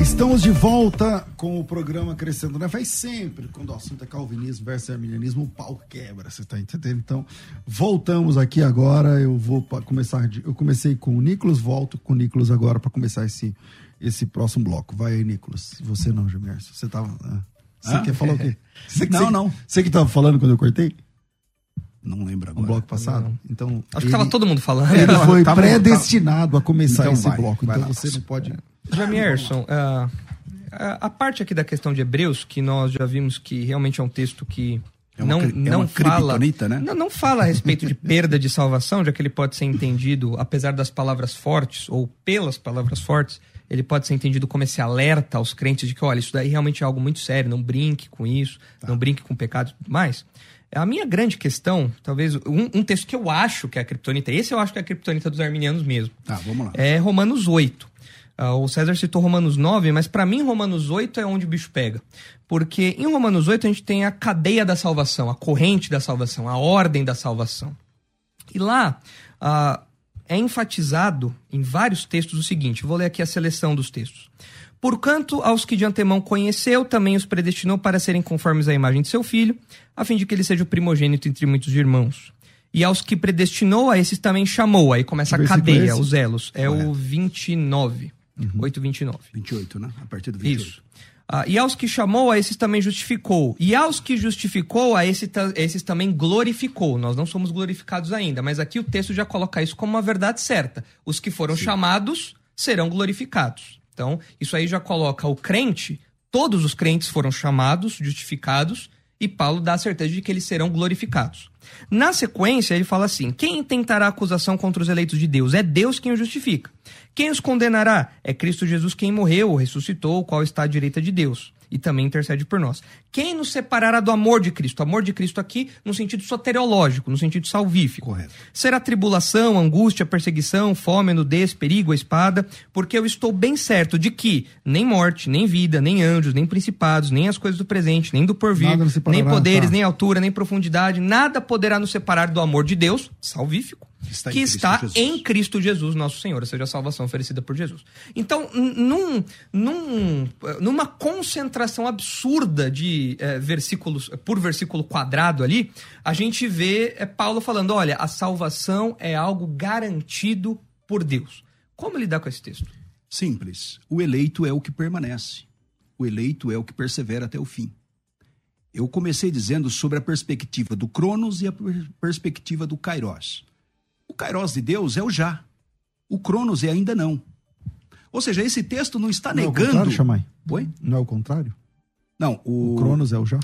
Estamos de volta com o programa Crescendo né? Faz sempre, quando o assunto é calvinismo versus arminianismo, o pau quebra, você está entendendo? Então, voltamos aqui agora. Eu vou começar. De, eu comecei com o Nicolas, volto com o Nicolas agora para começar esse, esse próximo bloco. Vai aí, Nicolas. Você não, Gemerson. Você tava. Ah, você ah? quer falar o quê? *laughs* Você, não, você, não. Você que estava falando quando eu cortei? Não lembro agora. No bloco passado? Não. Então. Acho ele, que estava todo mundo falando. Ele foi tava, predestinado tava... a começar então esse vai, bloco. Vai então lá, você não pode. Jamierson, uh, a parte aqui da questão de Hebreus, que nós já vimos que realmente é um texto que é uma, não, é não fala, né? não, não fala a respeito de perda de salvação, já que ele pode ser entendido, apesar das palavras fortes, ou pelas palavras fortes, ele pode ser entendido como esse alerta aos crentes de que, olha, isso daí realmente é algo muito sério, não brinque com isso, tá. não brinque com pecado e tudo mais. A minha grande questão, talvez, um, um, texto que eu acho que é a criptonita, esse eu acho que é a criptonita dos arminianos mesmo. Tá, vamos lá. É Romanos 8. Uh, o César citou Romanos 9, mas para mim Romanos 8 é onde o bicho pega. Porque em Romanos 8 a gente tem a cadeia da salvação, a corrente da salvação, a ordem da salvação. E lá uh, é enfatizado em vários textos o seguinte: vou ler aqui a seleção dos textos. Porquanto aos que de antemão conheceu, também os predestinou para serem conformes à imagem de seu filho, a fim de que ele seja o primogênito entre muitos irmãos. E aos que predestinou, a esses também chamou. Aí começa a cadeia, os elos. É Correto. o 29. Uhum. 8, 29. 28, né? A partir do 28. Isso. Ah, e aos que chamou, a esses também justificou. E aos que justificou, a esse, esses também glorificou. Nós não somos glorificados ainda, mas aqui o texto já coloca isso como uma verdade certa. Os que foram Sim. chamados serão glorificados. Então, isso aí já coloca o crente, todos os crentes foram chamados, justificados, e Paulo dá a certeza de que eles serão glorificados. Na sequência, ele fala assim: quem tentará acusação contra os eleitos de Deus? É Deus quem os justifica. Quem os condenará? É Cristo Jesus quem morreu, ressuscitou, o qual está à direita de Deus e também intercede por nós. Quem nos separará do amor de Cristo? Amor de Cristo aqui no sentido soteriológico, no sentido salvífico. Correto. Será tribulação, angústia, perseguição, fome, nudez, perigo, a espada, porque eu estou bem certo de que nem morte, nem vida, nem anjos, nem principados, nem as coisas do presente, nem do porvir, nem poderes, tá. nem altura, nem profundidade, nada poderá nos separar do amor de Deus, salvífico, está que em está Jesus. em Cristo Jesus, nosso Senhor, ou seja, a salvação oferecida por Jesus. Então, num, num, numa concentração absurda de é, versículos por versículo quadrado ali, a gente vê é, Paulo falando: olha, a salvação é algo garantido por Deus. Como lidar com esse texto? Simples. O eleito é o que permanece. O eleito é o que persevera até o fim. Eu comecei dizendo sobre a perspectiva do Cronos e a perspectiva do Kairos. O Kairos de Deus é o já. O Cronos é ainda não. Ou seja, esse texto não está não negando. É o contrário, Chamai? Oi? Não é o contrário? Não, o. O Cronos é o já?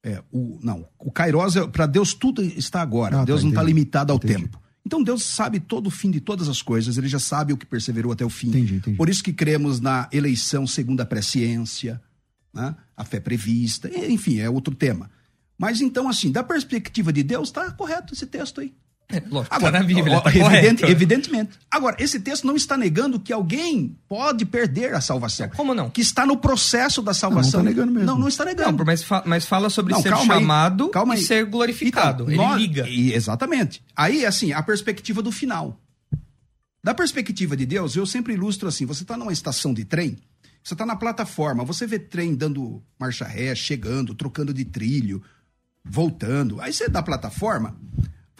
É, o, não, o Kairos, é, para Deus tudo está agora. Ah, Deus tá, não está limitado ao Entendi. tempo. Então Deus sabe todo o fim de todas as coisas, ele já sabe o que perseverou até o fim. Entendi, entendi. Por isso que cremos na eleição segundo a presciência, né? a fé prevista, enfim, é outro tema. Mas então, assim, da perspectiva de Deus, está correto esse texto aí. É, *laughs* lógico, Agora, tá na Bíblia, tá evidente- evidentemente. Agora, esse texto não está negando que alguém pode perder a salvação. Como não? Que está no processo da salvação. Não, não está negando mesmo. Não, não está negando. Não, mas, fa- mas fala sobre Não, ser calma aí, chamado calma e aí. ser glorificado. Então, Ele nós- liga. e- exatamente. Aí, assim, a perspectiva do final. Da perspectiva de Deus, eu sempre ilustro assim: você está numa estação de trem, você está na plataforma, você vê trem dando marcha ré, chegando, trocando de trilho, voltando. Aí você da plataforma,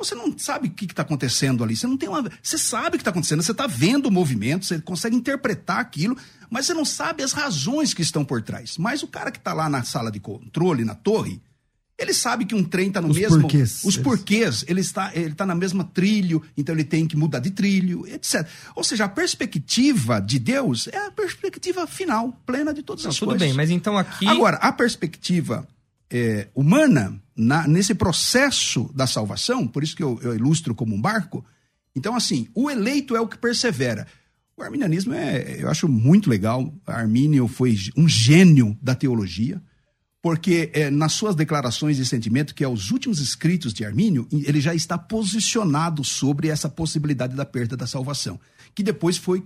você não sabe o que está acontecendo ali. Você não tem uma. Você sabe o que está acontecendo, você está vendo o movimento, você consegue interpretar aquilo, mas você não sabe as razões que estão por trás. Mas o cara que está lá na sala de controle, na torre, ele sabe que um trem está no Os mesmo. porquês. Os porquês. Ele está, ele está na mesma trilho, então ele tem que mudar de trilho, etc. Ou seja, a perspectiva de Deus é a perspectiva final, plena de todas Não, as tudo coisas. bem, mas então aqui. Agora, a perspectiva é, humana, na- nesse processo da salvação, por isso que eu, eu ilustro como um barco, então, assim, o eleito é o que persevera. O arminianismo é, eu acho muito legal. Armínio foi um gênio da teologia, porque é, nas suas declarações de sentimento, que é os últimos escritos de Armínio, ele já está posicionado sobre essa possibilidade da perda da salvação, que depois foi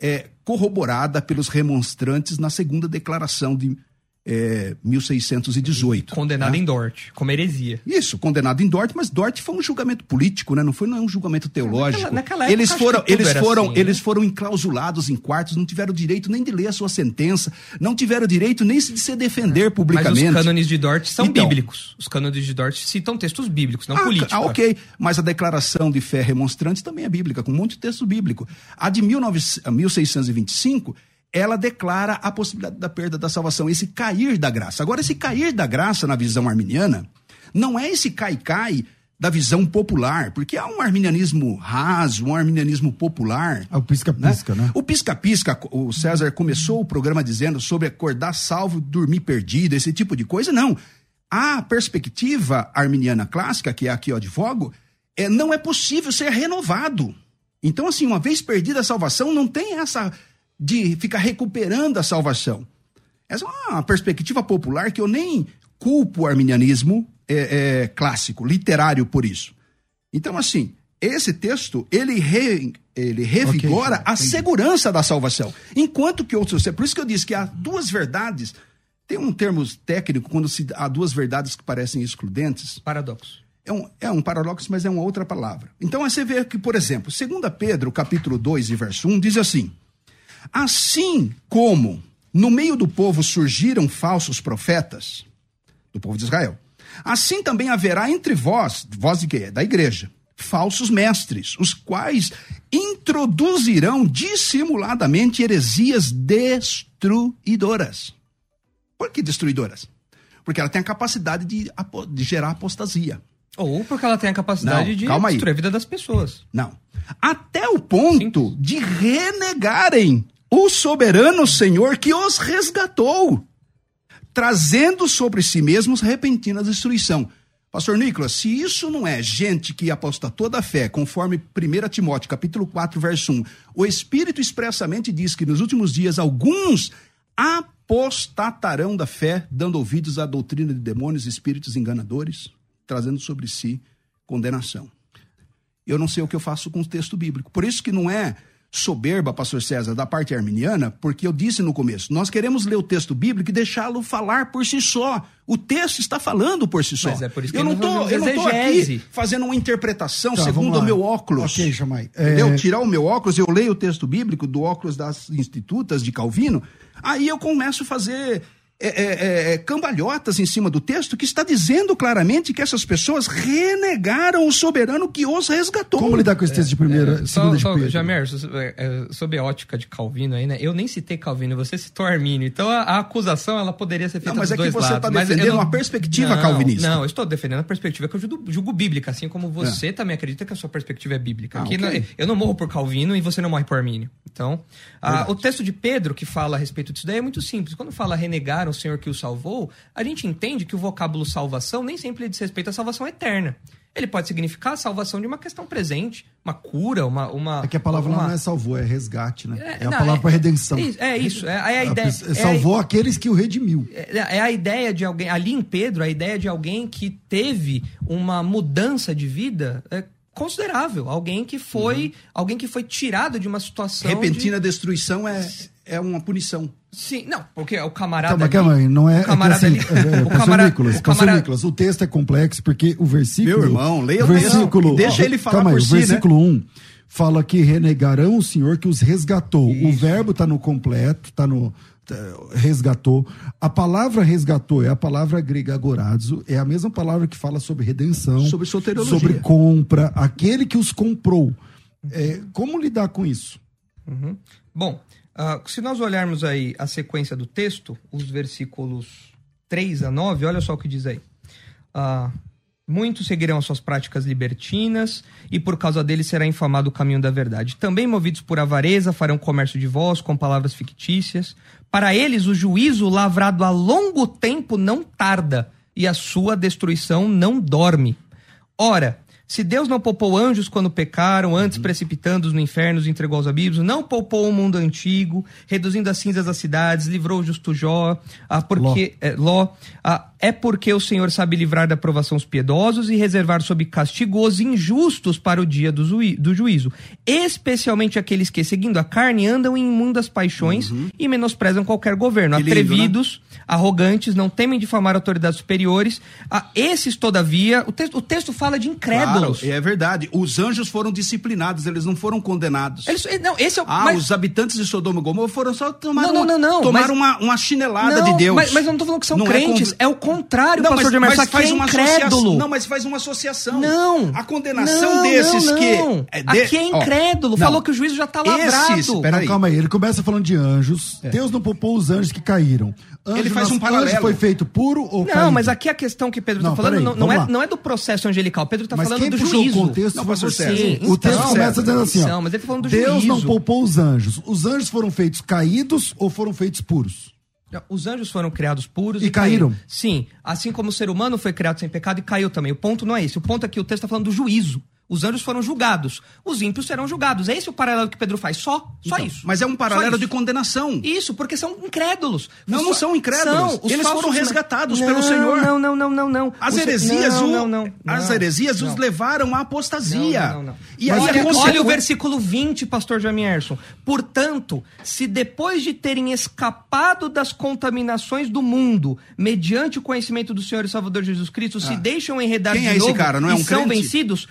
é, corroborada pelos remonstrantes na segunda declaração de é, 1618. Condenado né? em Dort, como heresia. Isso, condenado em Dort, mas Dort foi um julgamento político, né? Não foi não é um julgamento teológico. Naquela- naquela época, eles foram, eles foram, assim, né? eles foram enclausulados em quartos, não tiveram direito nem de ler a sua sentença, não tiveram direito nem de se defender Mas publicamente. os cânones de Dort são Então. bíblicos. Os cânones de Dort citam textos bíblicos, não Ah, políticos. Ah, ok. Mas a declaração de fé remonstrante também é bíblica, com um monte de texto bíblico. A de 19 a 1625, ela declara a possibilidade da perda da salvação, esse cair da graça. Agora, esse cair da graça na visão arminiana não é esse cai-cai da visão popular, porque há um arminianismo raso, um arminianismo popular. É o pisca-pisca, né? O pisca-pisca, o César começou o programa dizendo sobre acordar salvo, dormir perdido, esse tipo de coisa. Não. A perspectiva arminiana clássica, que é a que eu advogo, é, não é possível ser renovado. Então, assim, uma vez perdida a salvação, não tem essa de ficar recuperando a salvação. Essa é uma perspectiva popular que eu nem culpo o arminianismo é, é, clássico, literário por isso. Então, assim, esse texto, ele, re- ele revigora Ok, a entendi. segurança da salvação. Enquanto que outros... Por isso que eu disse que há duas verdades... Tem um termo técnico quando se há duas verdades que parecem excludentes. Paradoxo. É um, é um paradoxo, mas é uma outra palavra. Então, você vê que, por exemplo, 2 Pedro, capítulo 2 e verso 1, diz assim: Assim como no meio do povo surgiram falsos profetas, do povo de Israel, assim também haverá entre vós, vós de quê? Da igreja, falsos mestres, os quais introduzirão dissimuladamente heresias destruidoras. Por que destruidoras? Porque ela tem a capacidade de, de gerar apostasia. Ou porque ela tem a capacidade Não, de calma aí. destruir a vida das pessoas. Não. Até o ponto de renegarem o soberano Senhor que os resgatou, trazendo sobre si mesmos repentina destruição. Pastor Nicolas, se isso não é gente que apostatou da fé, conforme 1 Timóteo, capítulo 4, verso 1, o Espírito expressamente diz que nos últimos dias alguns apostatarão da fé, dando ouvidos à doutrina de demônios e espíritos enganadores, trazendo sobre si condenação eu não sei o que eu faço com o texto bíblico. Por isso que não é soberba, pastor César, da parte arminiana, porque eu disse no começo, nós queremos ler o texto bíblico e deixá-lo falar por si só. O texto está falando por si só. Mas é por isso que eu não eu exegese. aqui fazendo uma interpretação Tá, segundo o meu óculos. Ok, Jamai. É, Entendeu? Tirar o meu óculos, eu leio o texto bíblico do óculos das institutas de Calvino, aí eu começo a fazer é, é, é, é, cambalhotas em cima do texto que está dizendo claramente que essas pessoas renegaram o soberano que os resgatou. Como lidar com esse texto de primeira, Só, segunda de só, Pedro? Jamer, é, é, a ótica de Calvino aí, né? Eu nem citei Calvino, você citou Armínio. Então a, a acusação ela poderia ser feita Não, mas dos é que dois você lados. tá mas eu defendendo não- uma perspectiva Não, calvinista. Não, eu estou defendendo a perspectiva que eu julgo, julgo bíblica, assim como você também acredita que a sua perspectiva é bíblica. Ah, Aqui ok. não- eu não morro por Calvino e você não morre por Armínio. Então, a, o texto de Pedro que fala a respeito disso daí é muito simples. Quando fala renegar o Senhor que o salvou, a gente entende que o vocábulo salvação nem sempre diz respeito à salvação eterna. Ele pode significar a salvação de uma questão presente, uma cura, uma. uma É que a palavra uma... não é salvou, é resgate, né? É, É, a não, palavra é- para redenção. É, isso, é. É, a ideia. é a- Salvou aqueles que o redimiu. é, é a ideia de alguém, ali em Pedro, a ideia de alguém que teve uma mudança de vida é, considerável. Alguém que foi, Uhum. alguém que foi tirado de uma situação. Repentina De... destruição é, é uma punição. Sim, não, porque o camarada. Calma, ali- calma aí, não é. O é camarada assim, ali. é, é, *laughs* o pastor camarada, Nicolas, o camarada, Nicolas, o texto é complexo porque o versículo. Meu irmão, leia o o versículo. e deixa ele falar calma aí, por o si, né? versículo 1 fala que renegarão o Senhor que os resgatou. O verbo está no completo, está no. tá, resgatou. A palavra resgatou é a palavra grega agorazo, é a mesma palavra que fala sobre redenção, Sobre soteriologia. sobre compra, aquele que os comprou. É, como lidar com isso? Bom, ah, se nós olharmos aí a sequência do texto, os versículos 3 a 9, olha só o que diz aí. Ah, Muitos seguirão as suas práticas libertinas, e por causa deles será infamado o caminho da verdade. Também movidos por avareza, farão comércio de vós com palavras fictícias. Para eles, o juízo lavrado a longo tempo não tarda, e a sua destruição não dorme. Ora, se Deus não poupou anjos quando pecaram, antes precipitando-os no inferno, os entregou aos abismos, não poupou o mundo antigo, reduzindo as cinzas das cidades, livrou o justo Jó, ah, porque, é, Ló, ah, é porque o Senhor sabe livrar da provação os piedosos e reservar sob castigo os injustos para o dia do, do juízo, especialmente aqueles que, seguindo a carne, andam em imundas paixões e menosprezam qualquer governo, Que lindo, né? atrevidos, arrogantes, não temem difamar autoridades superiores. Ah, esses, todavia, o texto, o texto fala de incrédulos. Claro, é verdade. Os anjos foram disciplinados, eles não foram condenados. Eles- não, esse é o. Ah, mas- os habitantes de Sodoma e Gomorra foram só tomar Não, não, não, não, tomaram mas- uma, uma chinelada não, de Deus. Mas, mas eu não tô falando que são Não é crentes, é, conv- o contrário, Não, pastor mas, de mas Março, faz aqui é uma incrédulo. associação. Não, mas faz uma associação. Não. A condenação Não, desses não, que. não. é de- Aqui é incrédulo. não. Falou que o juízo já tá lavrado. Esses, pera- Peraí. Não, calma aí, ele começa falando de anjos. Deus não poupou os anjos que caíram. Anjo Ele faz um paralelo. Anjo foi feito puro ou Não, caído? mas aqui a questão que Pedro Não, tá falando peraí, não, não é, não é do processo angelical. Pedro tá Mas falando quem do puxou juízo. o contexto Não, foi pastor você. Sérgio. o texto Então, começa dizendo assim, ó, Não, mas ele tá falando do Deus não juízo. poupou os anjos. Os anjos foram feitos caídos ou foram feitos puros? Os anjos foram criados puros E caíram. Sim, assim como o ser humano foi criado sem pecado e caiu também. O ponto não é esse. O ponto é que o texto está falando do juízo. Os anjos foram julgados. Os ímpios serão julgados. É esse o paralelo que Pedro faz. Só, só Então, isso. Mas é um paralelo de condenação. Isso, porque são incrédulos. Não, não fa- são incrédulos. os Eles foram resgatados Não, pelo Senhor. Não, não, não, não, não. As heresias, não, não, não, as não, heresias os não. levaram à apostasia. Não, não, não. E aí olha, olha o versículo 20, pastor Jamierson. Portanto, se depois de terem escapado das contaminações do mundo, mediante o conhecimento do Senhor e Salvador Jesus Cristo, se deixam enredar Ah. Quem de é novo cara? Não é e um são crente? vencidos,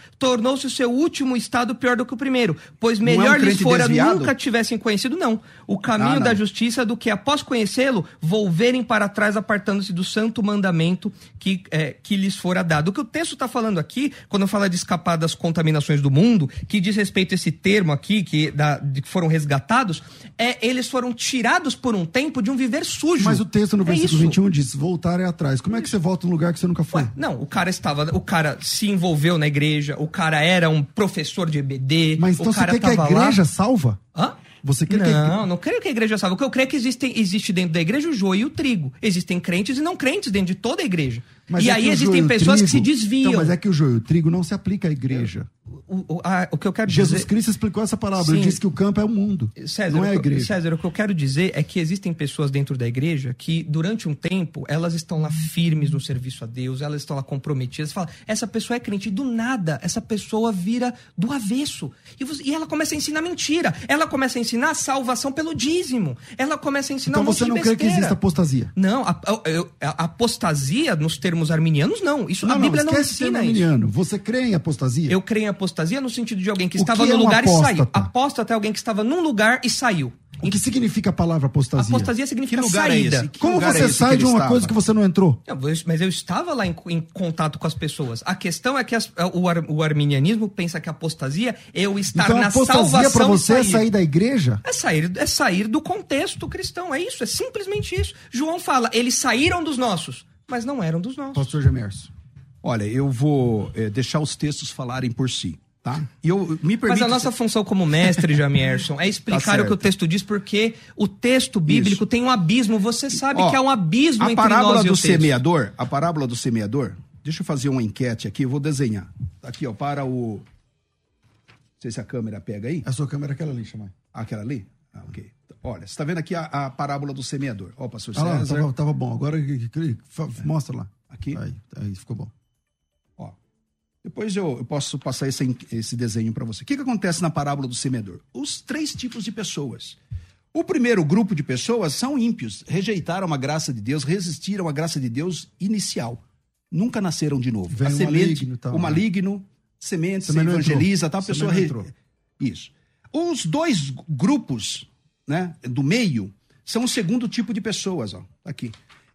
tornou-se o seu último estado pior do que o primeiro. Pois Não é um melhor lhes fora desviado? nunca tivessem conhecido, não, o caminho Ah, não. da justiça do que, após conhecê-lo, volverem para trás, apartando-se do santo mandamento que, é, que lhes fora dado. O que o texto está falando aqui, quando fala de escapar das contaminações do mundo, que diz respeito a esse termo aqui, que, da, de que foram resgatados, é eles foram tirados por um tempo de um viver sujo. Mas o texto no É versículo isso. 21 diz: voltarem atrás. Como é que você volta num lugar que você nunca foi? Ué, não, o cara estava. O cara se envolveu na igreja, o cara era um professor de EBD. Mas o então você cara quer que a tava lá- igreja salva? Hã? Você quer que a Não, não creio que a igreja salva. O que eu creio é que existem, existe dentro da igreja o joio e o trigo. Existem crentes e não crentes dentro de toda a igreja. Mas e é aí que o existem o pessoas que se trigo- desviam. Então, mas é que o joio e o trigo não se aplica à igreja. o, o- a- o que eu quero Jesus dizer... Cristo explicou essa palavra. Sim. Ele disse que o campo é o mundo. César, não é a igreja. César, o que eu quero dizer é que existem pessoas dentro da igreja que, durante um tempo, elas estão lá firmes no serviço a Deus, elas estão lá comprometidas. Fala, essa pessoa é crente. E do nada, essa pessoa vira do avesso. E, você- e ela começa a ensinar mentira. Ela começa a ensinar salvação pelo dízimo. Ela começa a ensinar Então um você não crê que exista apostasia? Não, a, a- a apostasia, nos termos arminianos, não. Isso, a Bíblia não, esquece ensina isso. arminiano. Você crê em apostasia? Eu creio em apostasia no sentido de alguém que O estava que no é lugar e saiu. apóstata? Apóstata é alguém que estava num lugar e saiu. O que significa a palavra apostasia? Apostasia significa Que lugar é saída. Que Como lugar você é esse sai de uma estava? coisa que você não entrou? Não, mas- eu estava lá em, em contato com as pessoas. A questão é que as- o, ar- o arminianismo pensa que a apostasia é eu estar Então na apostasia salvação pra você e é sair. da igreja? É sair, é sair do contexto cristão. É isso, é simplesmente isso. João fala, eles saíram dos nossos, mas não eram dos nossos. Pastor Gemerson. Olha, eu vou eh, deixar os textos falarem por si. Tá? E eu me permito... Mas a nossa função como mestre, Jamierson, *laughs* é explicar Tá o que o texto diz, porque o texto bíblico Isso. tem um abismo. Você sabe Ó, que há um abismo a entre parábola nós e do o texto. semeador, a parábola do semeador, deixa eu fazer uma enquete aqui, eu vou desenhar. Tá Aqui, ó, para o... Não sei se a câmera pega aí. A sua câmera é aquela ali, chama. Aquela ali? Ah, ok. Olha, você tá vendo aqui a, a parábola do semeador. Ó, pastor Ah lá, César. tava, tava bom. Agora mostra lá. Aqui. Aí, aí ficou bom. Depois eu, eu posso passar esse, esse desenho para você. O que, que acontece na parábola do semeador? Os três tipos de pessoas. O primeiro grupo de pessoas são ímpios, rejeitaram a graça de Deus, resistiram à graça de Deus inicial. Nunca nasceram de novo. Vem a o semente, maligno tal, o né? maligno, semente, se Também evangeliza, entrou. tal, a pessoa. Re-. Isso. Os dois grupos, né, do meio, são o segundo tipo de pessoas, ó. Tá aqui.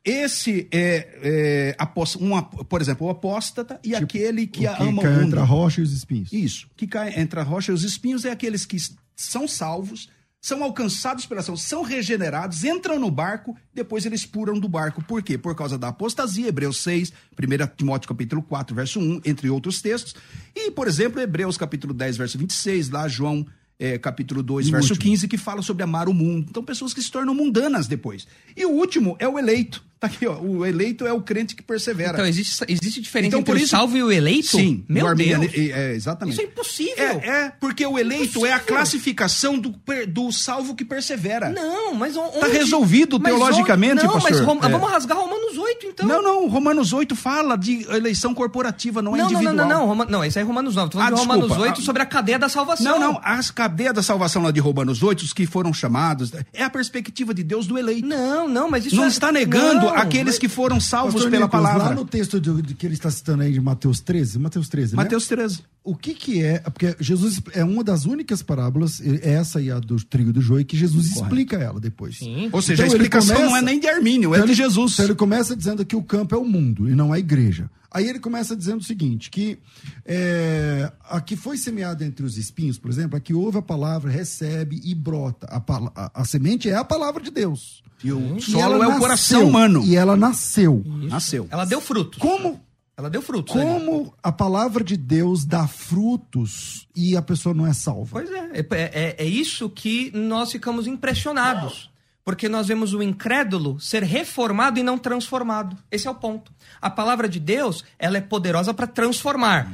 Esse é, é um, por exemplo, o apóstata e aquele que, Tipo, o que ama cai o mundo. entre a rocha e os espinhos. Isso. Que cai entre a rocha e os espinhos é aqueles que são salvos, são alcançados pela ação, são regenerados, entram no barco, depois eles pulam do barco. Por quê? Por causa da apostasia, Hebreus 6, 1 Timóteo capítulo 4, verso 1, entre outros textos. E, por exemplo, Hebreus capítulo 10, verso 26, lá João eh, capítulo 2, E verso último? 15, que fala sobre amar o mundo. Então, pessoas que se tornam mundanas depois. E o último é o eleito. Tá aqui, ó. O eleito é o crente que persevera. Então, existe, existe diferença Então, entre por o isso- salvo e o eleito? Sim, Meu Deus. é, exatamente. Isso é impossível. É, é, porque o eleito é a classificação do, do salvo que persevera. Não, mas Tá onde- resolvido mas teologicamente, onde... Não, mas pastor. Rom- É. vamos rasgar Romanos 8, então. Não, não, Romanos 8 fala de eleição corporativa, não é não, não, individual. não, não, não, Roma- não, aí é Romanos 9. Tô falando Ah, de Romanos desculpa. 8 Ah, sobre a cadeia da salvação. Não, não, as cadeias da salvação lá de Romanos 8, os que foram chamados, é a perspectiva de Deus do eleito. Não, não, mas isso não é- está negando Não, aqueles que foram salvos Pastor pela Nicolas, palavra. Lá no texto de, de que ele está citando aí de Mateus 13, Mateus 13, né? Mateus 13. O que que é, porque Jesus é uma das únicas parábolas, essa e a do trigo do joio, que Jesus explica ela depois. Sim. Ou seja, Então, a explicação começa- não é nem de Armínio, é Então de ele- Jesus. Então ele começa dizendo que o campo é o mundo e não a igreja. Aí ele começa dizendo o seguinte, que é, a que foi semeada entre os espinhos, por exemplo, a que ouve a palavra, recebe e brota. A, a- a semente é a palavra de Deus. E o E solo ela é o nasceu, coração humano. E ela nasceu. Nasceu. Ela deu frutos. Como Ela deu frutos. ali. Como a palavra de Deus dá frutos e a pessoa não é salva? Pois é, é, é, é isso que nós ficamos impressionados. Porque nós vemos o incrédulo ser reformado e não transformado. Esse é o ponto. A palavra de Deus, ela é poderosa para transformar.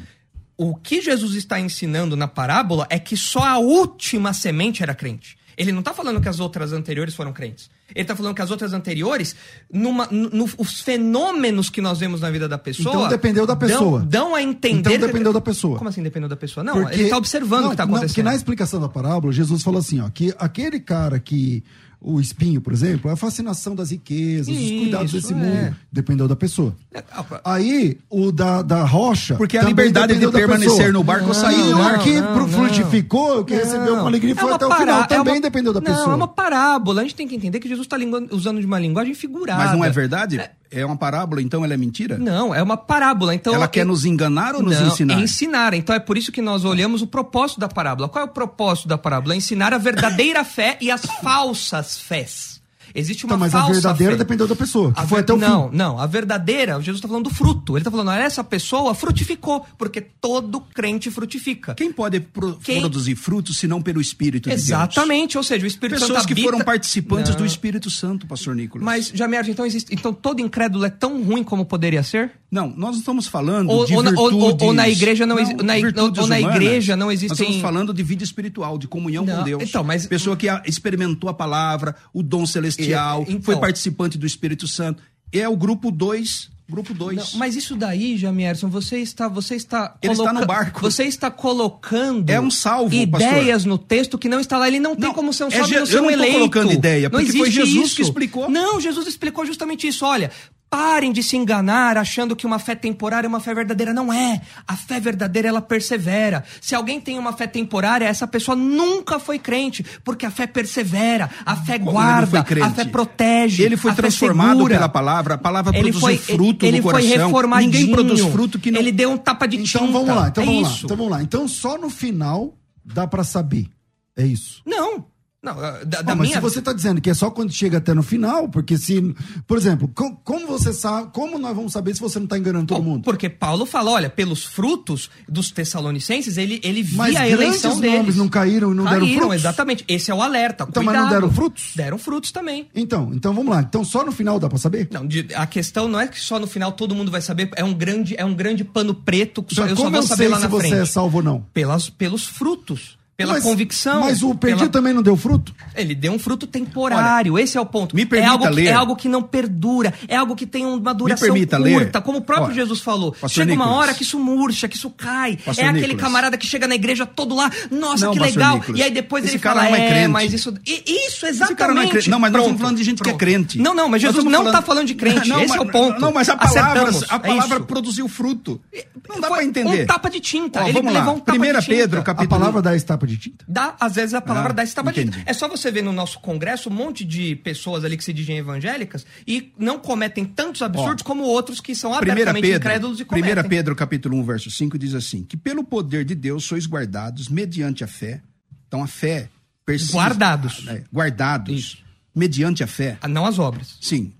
O que Jesus está ensinando na parábola é que só a última semente era crente. Ele não está falando que as outras anteriores foram crentes. Ele está falando que as outras anteriores, numa, no- os fenômenos que nós vemos na vida da pessoa. Então dependeu da dão- pessoa. Dão, a entender. Então que- dependeu da pessoa. Como assim dependeu da pessoa? Não, Porque- ele está observando não, o que está não, acontecendo. porque na explicação da parábola, Jesus falou assim, ó, que aquele cara que o espinho, por exemplo, é a fascinação das riquezas, os Isso, cuidados desse é. mundo, dependeu da pessoa. Ah, Aí, o da, da rocha. Porque a liberdade de permanecer no barco ou sair do o barco. que não, não. frutificou, o que recebeu com alegria e foi uma até o final, é também uma- dependeu da pessoa. Não, é uma parábola. A gente tem que entender que Jesus está usando de uma linguagem figurada. Mas não é verdade? É uma parábola, então ela é mentira? Não, é uma parábola. Então, ela quer é- nos enganar ou nos Não, ensinar? Ensinar. Então é por isso que nós olhamos o propósito da parábola. Qual é o propósito da parábola? É ensinar a verdadeira *laughs* fé e as falsas fés. Existe uma Então, mas a falsa verdadeira fé. dependeu da pessoa, que A foi ver- até o não, fim. não. A verdadeira, Jesus está falando do fruto. Ele está falando, olha, essa pessoa frutificou, porque todo crente frutifica. Quem pode pro- Quem- produzir frutos se não pelo Espírito de Deus? Exatamente, ou seja, o Espírito Pessoas Santo que habita... foram participantes Não. do Espírito Santo, pastor Nicolas. Mas, Jamierge, então, existe... então todo incrédulo é tão ruim como poderia ser? Não, nós não estamos falando Ou- de ou na- ou- virtudes... ou- ou na igreja não exi- na ig- virtudes ou na humanas. igreja não Nós existem- estamos falando de vida espiritual, de comunhão Não, com Deus. então, mas- Pessoa que a- experimentou a palavra, o dom celestial, É, então- foi participante do Espírito Santo. É o grupo 2, grupo 2. Não, mas isso daí, Jamierson, você está, você está, Ele está no barco. Você está colocando É um salvo, ideias no texto que não está lá. Ele não tem Não, como ser um é salvo Je- e não eu não eleito. colocando ideia, não porque foi existe Jesus isso. que explicou. Não, Jesus explicou justamente isso. Olha, parem de se enganar achando que uma fé temporária é uma fé verdadeira. Não é. A fé verdadeira, ela persevera. Se alguém tem uma fé temporária, essa pessoa nunca foi crente, porque a fé persevera, a fé Como ele guarda, foi a fé protege. Ele foi transformado pela palavra, a palavra Ele produz foi, fruto ele no foi coração. reformadinho. Ninguém produz fruto que não... Ele deu um tapa de Então tinta. vamos lá, então é vamos isso. lá. Então vamos lá. Então só no final dá pra saber. É isso. Não. Não, ah, da, da Não, mas minha se você está dizendo que é só quando chega até no final, porque se, por exemplo, com- como você sabe, como nós vamos saber se você não está enganando todo Bom, mundo? Porque Paulo fala, olha, pelos frutos dos Tessalonicenses, ele, ele via Mas a eleição deles. nomes não caíram e não deram Caíram, frutos? exatamente. Esse é o alerta. Então, mas cuidado. não deram frutos? Deram frutos também. Então, então vamos lá. Então só no final dá para saber? Não, a questão não é que só no final todo mundo vai saber, é um grande, é um grande pano preto, que só, Mas eu só como vou eu saber sei lá se na você frente. é salvo ou não? Pelas, pelos frutos, pela Mas- convicção. Mas o perdido pela- também não deu fruto? Ele deu um fruto temporário, esse é o ponto. me é permita algo, que, ler. é algo que não perdura, é algo que tem uma duração permita curta, ler. como o próprio Olha, Jesus falou. Pastor Chega uma Nicolas. hora que isso murcha, que isso cai. Pastor é aquele Nicolas. camarada que chega na igreja todo lá, nossa, Não, que legal. Nicolas. E aí depois Esse ele cara fala, não é é, crente. mas isso... e- Isso, exatamente. cara não é crente. Não, mas nós estamos Pronto, falando de gente que é pronto. crente. Não, não, mas Jesus não falando- está falando de crente, Não, esse mas- é o ponto. Não, mas a palavra, a é palavra produziu fruto. Não dá para entender. Um tapa de tinta. Ele levou um tapa Primeira de tinta. Pedro, A capítulo palavra dá estapa de tinta? Dá, às vezes a palavra Ah, dá esse tapa de tinta. É só você ver no nosso congresso um monte de pessoas ali que se dizem evangélicas e não cometem tantos absurdos como outros que são abertamente Pedro, incrédulos e cometem. Primeira Pedro, capítulo 1, verso 5, diz assim: que pelo poder de Deus sois guardados mediante a fé. Então a fé persiste. Guardados. É, guardados. Isso. Mediante a fé. Ah, Não as obras. Sim.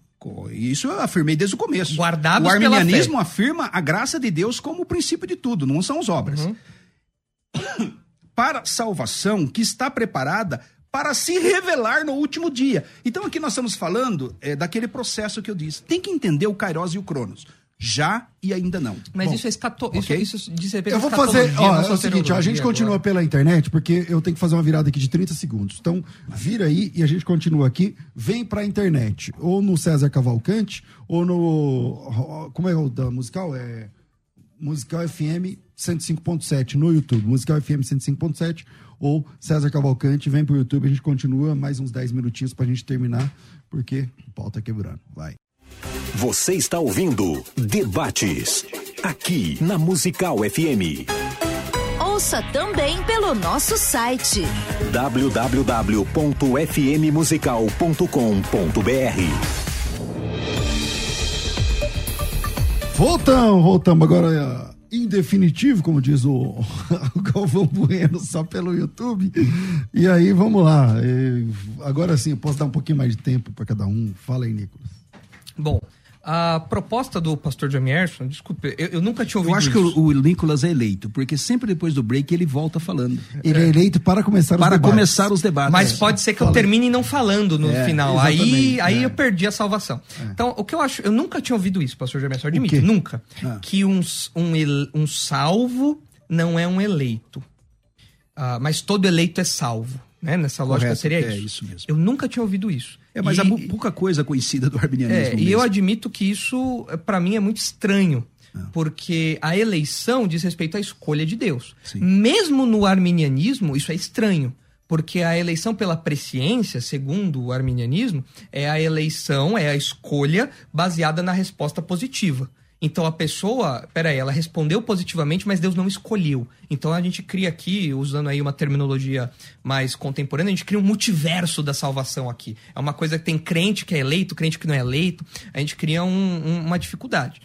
Isso eu afirmei desde o começo. Guardados o arminianismo afirma a graça de Deus como o princípio de tudo, não são as obras. Uhum. *coughs* Para salvação que está preparada para se revelar no último dia. Então aqui nós estamos falando é, daquele processo que eu disse. Tem que entender o Kairos e o Cronos. Já e ainda não. Mas Bom, isso é escato... ok? isso, isso diz Eu à vou fazer. Ó, é o seguinte, ó, a gente soteriologia continua agora. pela internet, porque eu tenho que fazer uma virada aqui de 30 segundos. Então, vira aí e a gente continua aqui. Vem pra internet. Ou no César Cavalcante, ou no. Como é o da musical? É. Musical FM 105.7 no YouTube. Musical FM 105.7 ou César Cavalcante. Vem pro YouTube, a gente continua mais uns 10 minutinhos pra gente terminar, porque o pau tá quebrando. Vai. Você está ouvindo Debates, aqui na Musical FM. Ouça também pelo nosso site www.fmmusical.com.br Voltamos, voltamos. Agora, é, em definitivo, como diz o, *laughs* o Galvão Bueno, só pelo YouTube. E aí, vamos lá. Agora sim, posso dar um pouquinho mais de tempo para cada um. Fala aí, Nicolas. Bom, a proposta do pastor Jamierson, desculpe, eu, eu nunca tinha ouvido Eu acho que isso. o, o Nicolas é eleito, porque sempre depois do break ele volta falando. Ele é eleito para começar os Para debates. começar os debates. Mas pode ser que eu Fala aí. termine não falando no É, final. Aí, aí é. eu perdi a salvação. Então, o que eu acho. Eu nunca tinha ouvido isso, pastor Germán, eu admito. Nunca. Ah. Que um, um, um salvo não é um eleito. Ah, mas todo eleito é salvo. Né? Nessa lógica Correto, seria é isso. isso mesmo. Eu nunca tinha ouvido isso. É, mas E- há pouca coisa conhecida do arminianismo. é, e eu admito que isso, para mim, é muito estranho. Porque a eleição diz respeito à escolha de Deus. Sim. Mesmo no arminianismo, isso é estranho. Porque a eleição pela presciência, segundo o arminianismo, é a eleição, é a escolha baseada na resposta positiva. Então a pessoa, peraí, ela respondeu positivamente, mas Deus não escolheu. Então a gente cria aqui, usando aí uma terminologia mais contemporânea, a gente cria um multiverso da salvação aqui. É uma coisa que tem crente que é eleito, crente que não é eleito. A gente cria um- um- uma dificuldade.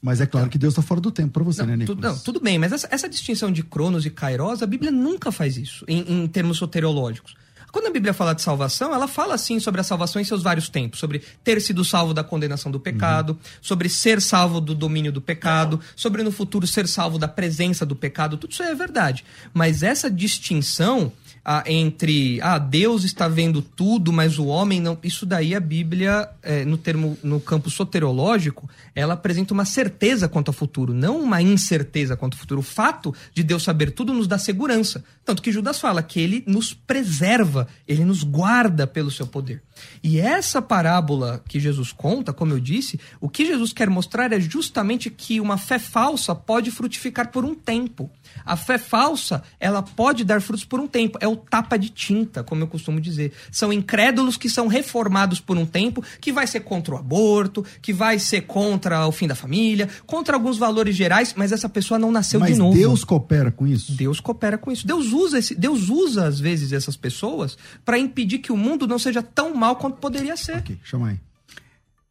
Mas é claro que Deus está fora do tempo para você, né, Não, Nicolas? tudo, não, tudo bem, mas essa, essa distinção de Cronos e Kairos, a Bíblia nunca faz isso, em, em termos soteriológicos. Quando a Bíblia fala de salvação, ela fala assim sobre a salvação em seus vários tempos, sobre ter sido salvo da condenação do pecado, sobre ser salvo do domínio do pecado, sobre no futuro ser salvo da presença do pecado, tudo isso é verdade. Mas essa distinção ah, entre ah, Deus está vendo tudo, mas o homem não. Isso daí a Bíblia, eh, no termo, no campo soteriológico, ela apresenta uma certeza quanto ao futuro, não uma incerteza quanto ao futuro. O fato de Deus saber tudo nos dá segurança. Tanto que Judas fala que ele nos preserva, ele nos guarda pelo seu poder. E essa parábola que Jesus conta, como eu disse, o que Jesus quer mostrar é justamente que uma fé falsa pode frutificar por um tempo. A fé falsa, ela pode dar frutos por um tempo. É o tapa de tinta, como eu costumo dizer. São incrédulos que são reformados por um tempo, que vai ser contra o aborto, que vai ser contra o fim da família, contra alguns valores gerais, mas essa pessoa não nasceu Mas de novo. Deus coopera com isso? Deus coopera com isso. Deus usa esse, Deus usa às vezes essas pessoas para impedir que o mundo não seja tão mal quanto poderia ser. Ok, chama aí.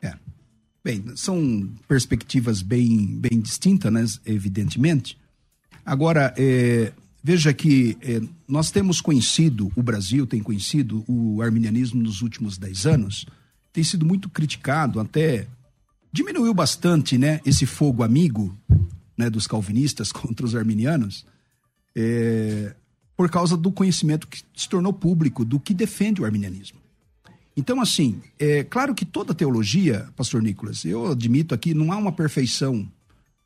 É. Bem, são perspectivas bem, bem distintas, né? Evidentemente. Agora, é, veja que é, nós temos conhecido, o Brasil tem conhecido o arminianismo nos últimos dez anos, tem sido muito criticado, até diminuiu bastante né, esse fogo amigo né, dos calvinistas *laughs* contra os arminianos, é, por causa do conhecimento que se tornou público do que defende o arminianismo. Então, assim, é claro que toda teologia, pastor Nicolas, eu admito aqui, não há uma perfeição.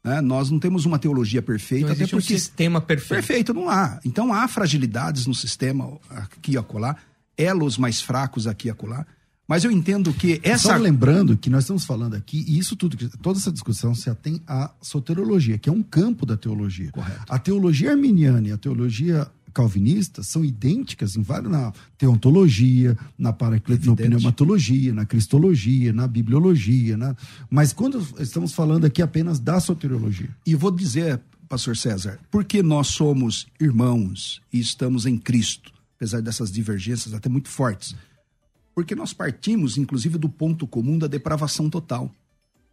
Né? Nós não temos uma teologia perfeita. Não até porque... um sistema perfeito. Perfeito, não há. Então há fragilidades no sistema aqui e acolá, elos mais fracos aqui e acolá. Mas eu entendo que essa. Só lembrando que nós estamos falando aqui, e isso tudo, toda essa discussão se atém à soteriologia, que é um campo da teologia. Correto. A teologia arminiana e a teologia calvinista são idênticas em várias, na teontologia, na paracletopneumatologia, na cristologia, na bibliologia, na... mas quando estamos falando aqui apenas da soteriologia. E vou dizer, pastor César, porque nós somos irmãos e estamos em Cristo, apesar dessas divergências até muito fortes porque nós partimos, inclusive, do ponto comum da depravação total.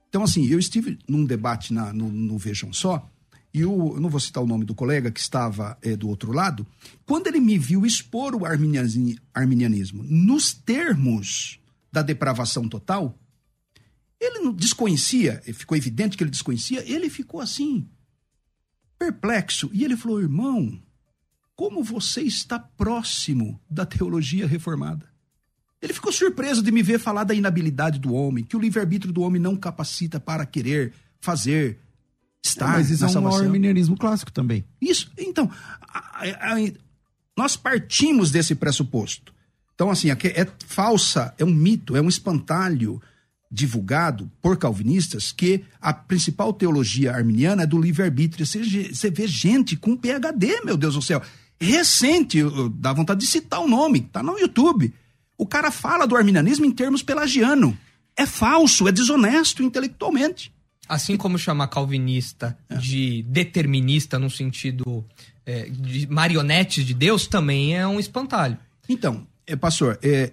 Então, assim, eu estive num debate na, no, no Vejam Só, e o, eu não vou citar o nome do colega que estava é, do outro lado, quando ele me viu expor o arminianismo nos termos da depravação total, ele não desconhecia, ficou evidente que ele desconhecia, ele ficou assim, perplexo. E ele falou: irmão, como você está próximo da teologia reformada? Ele ficou surpreso de me ver falar da inabilidade do homem, que o livre-arbítrio do homem não capacita para querer, fazer, estar. Mas isso é um arminianismo clássico também. Isso, então, a- a- a- nós partimos desse pressuposto. Então, assim, aqui é falsa, é um mito, é um espantalho divulgado por calvinistas que a principal teologia arminiana é do livre-arbítrio. Você, você vê gente com PhD, meu Deus do céu. Recente, dá vontade de citar o nome, tá no YouTube. O cara fala do arminianismo em termos pelagiano. É falso, é desonesto intelectualmente. Assim como chamar calvinista de determinista no sentido é, de marionetes de Deus, também é um espantalho. Então, é, pastor, é,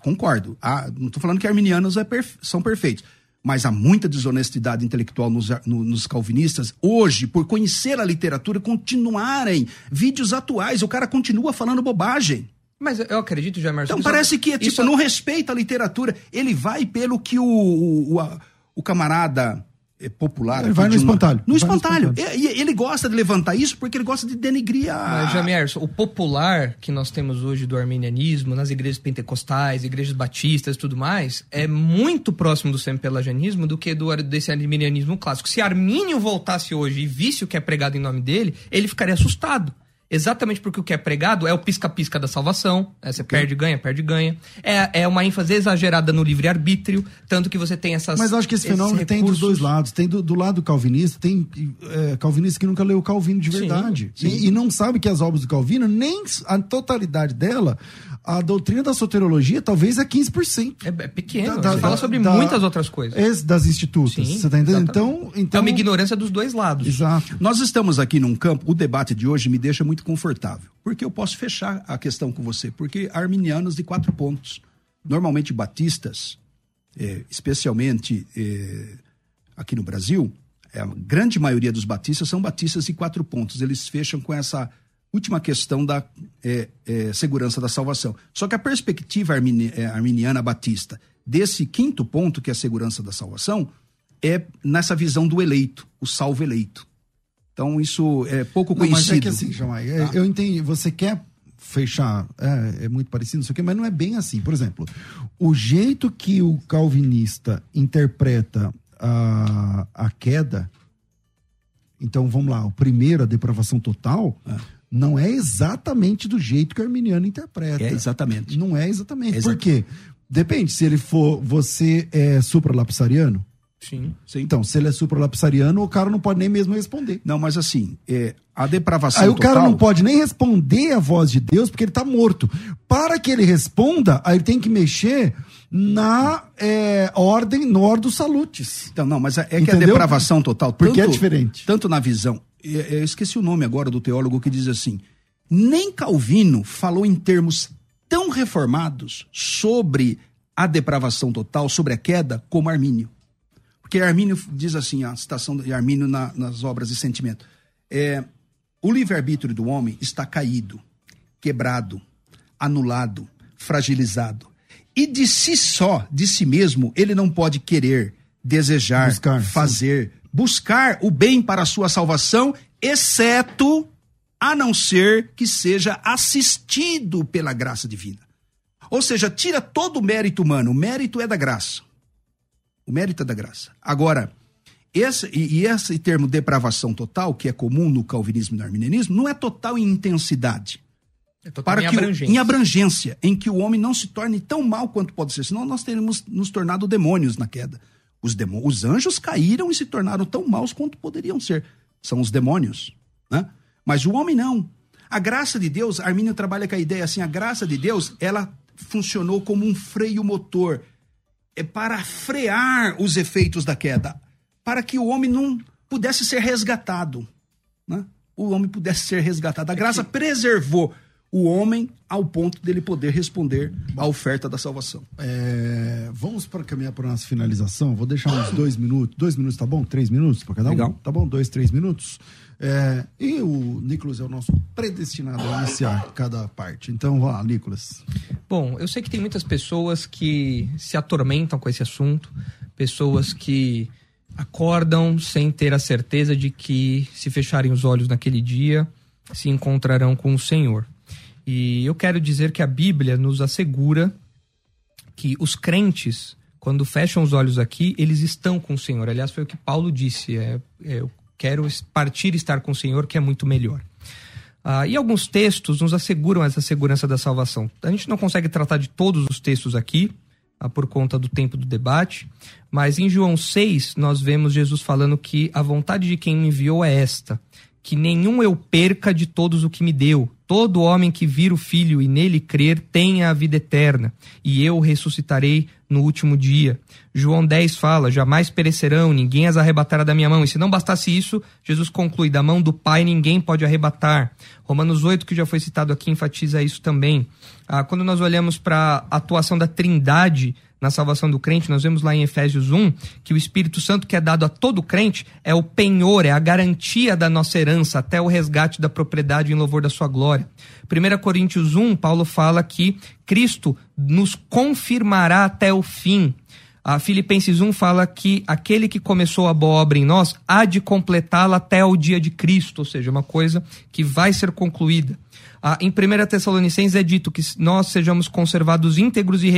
concordo. Há- não estou falando que arminianos é perfe- são perfeitos. Mas há muita desonestidade intelectual nos, no- nos calvinistas hoje, por conhecer a literatura, continuarem vídeos atuais. O cara continua falando bobagem. Mas eu acredito, Jamerson. Então parece que tipo, isso- não respeita a literatura. Ele vai pelo que o, o, o, a- o camarada é, popular. Ele aqui vai no de uma- espantalho. No Vai no espantalho. espantalho. E, e ele gosta de levantar isso porque ele gosta de denegrir a. Mas, Jamerson, o popular que nós temos hoje do arminianismo, nas igrejas pentecostais, igrejas batistas e tudo mais, é muito próximo do semi-pelagianismo do que do, desse arminianismo clássico. Se Armínio voltasse hoje e visse o que é pregado em nome dele, ele ficaria assustado. Exatamente porque o que é pregado é o pisca-pisca da salvação. É, você perde, ganha, perde, ganha. É, é uma ênfase exagerada no livre-arbítrio, tanto que você tem essas. Mas eu acho que esse fenômeno tem dos dois lados. Tem do, do lado calvinista, tem é, calvinista que nunca leu Calvino de Sim, verdade. sim. E, e não sabe que as obras do Calvino, nem a totalidade dela, a doutrina da soteriologia talvez é 15%. É, é pequeno. Da- da- você fala sobre da- muitamente outras coisas. Das institutas. Sim, você tá entendendo? Então, então. É uma ignorância dos dois lados. Exato. Nós estamos aqui num campo, o debate de hoje me deixa muito confortável, porque eu posso fechar a questão com você, porque arminianos de quatro pontos, normalmente batistas, eh, especialmente eh, aqui no Brasil, é, a grande maioria dos batistas são batistas de quatro pontos, eles fecham com essa última questão da eh, eh, segurança da salvação. Só que a perspectiva armini- eh, arminiana batista desse quinto ponto, que é a segurança da salvação, é nessa visão do eleito, o salvo eleito. Então, isso é pouco Não, mas conhecido. é que assim, Jamai, é, eu entendi. Você quer fechar, é, é muito parecido, não sei o quê, mas não é bem assim. Por exemplo, o jeito que o calvinista interpreta a, a queda, então vamos lá, o primeiro, a depravação total, não é exatamente do jeito que o arminiano interpreta. É, exatamente. Não é exatamente. É Por quê? Depende, se ele for, você é supralapsariano, Sim. então, se ele é supralapsariano, o cara não pode nem mesmo responder. Não, mas assim, é, a depravação Aí o total... cara não pode nem responder a voz de Deus porque ele tá morto. Para que ele responda, aí ele tem que mexer na é, ordem, no ordem dos salutes. Então, não, mas é, é que a depravação total... Porque é diferente. Tanto na visão... Eu esqueci o nome agora do teólogo que diz assim, nem Calvino falou em termos tão reformados sobre a depravação total, sobre a queda, como Armínio. Porque Armínio diz assim, a citação de Armínio na- nas obras de sentimento. É, o livre-arbítrio do homem está caído, quebrado, anulado, fragilizado. E de si só, de si mesmo, ele não pode querer, desejar, Buscar, sim. Buscar o bem para a sua salvação, exceto a não ser que seja assistido pela graça divina. Ou seja, tira todo o mérito humano. O mérito é da graça. O mérito é da graça. Agora, esse, e, esse termo depravação total, que é comum no calvinismo e no arminianismo, não é total em intensidade. É total Para em que o- abrangência. em abrangência, em que o homem não se torne tão mal quanto pode ser, senão nós teríamos nos tornado demônios na queda. Os, demo, os anjos caíram e se tornaram tão maus quanto poderiam ser. São os demônios. Né? Mas o homem não. A graça de Deus, Arminio trabalha com a ideia assim: a graça de Deus, ela funcionou como um freio motor é para frear os efeitos da queda, para que o homem não pudesse ser resgatado. Né? O homem pudesse ser resgatado. A graça preservou o homem ao ponto dele poder responder à oferta da salvação. É, vamos para caminhar para nossa finalização. Vou deixar uns *coughs* dois minutos. Dois minutos, tá bom? Três minutos para cada um? Legal. Tá bom? Dois, três minutos. É, e o Nicolas é o nosso predestinado a iniciar cada parte. Então, vamos lá, Nicolas. Bom, eu sei que tem muitas pessoas que se atormentam com esse assunto, pessoas que acordam sem ter a certeza de que, se fecharem os olhos naquele dia, se encontrarão com o Senhor. E eu quero dizer que a Bíblia nos assegura que os crentes, quando fecham os olhos aqui, eles estão com o Senhor. Aliás, foi o que Paulo disse: é, é, eu quero partir e estar com o Senhor, que é muito melhor. Ah, e alguns textos nos asseguram essa segurança da salvação. A gente não consegue tratar de todos os textos aqui, ah, por conta do tempo do debate, mas em João 6 nós vemos Jesus falando que a vontade de quem me enviou é esta: que nenhum eu perca de todos o que me deu. Todo homem que vir o Filho e nele crer tenha a vida eterna, e eu ressuscitarei no último dia. João 10 fala: jamais perecerão, ninguém as arrebatará da minha mão. E se não bastasse isso, Jesus conclui: da mão do Pai ninguém pode arrebatar. Romanos 8, que já foi citado aqui, enfatiza isso também. Ah, quando nós olhamos para a atuação da Trindade na salvação do crente, nós vemos lá em Efésios 1 que o Espírito Santo que é dado a todo crente é o penhor, é a garantia da nossa herança até o resgate da propriedade em louvor da sua glória. 1 Coríntios 1, Paulo fala que Cristo nos confirmará até o fim. A Filipenses 1 fala que aquele que começou a boa obra em nós há de completá-la até o dia de Cristo, ou seja, uma coisa que vai ser concluída. Ah, em 1 Tessalonicenses é dito que nós sejamos conservados íntegros e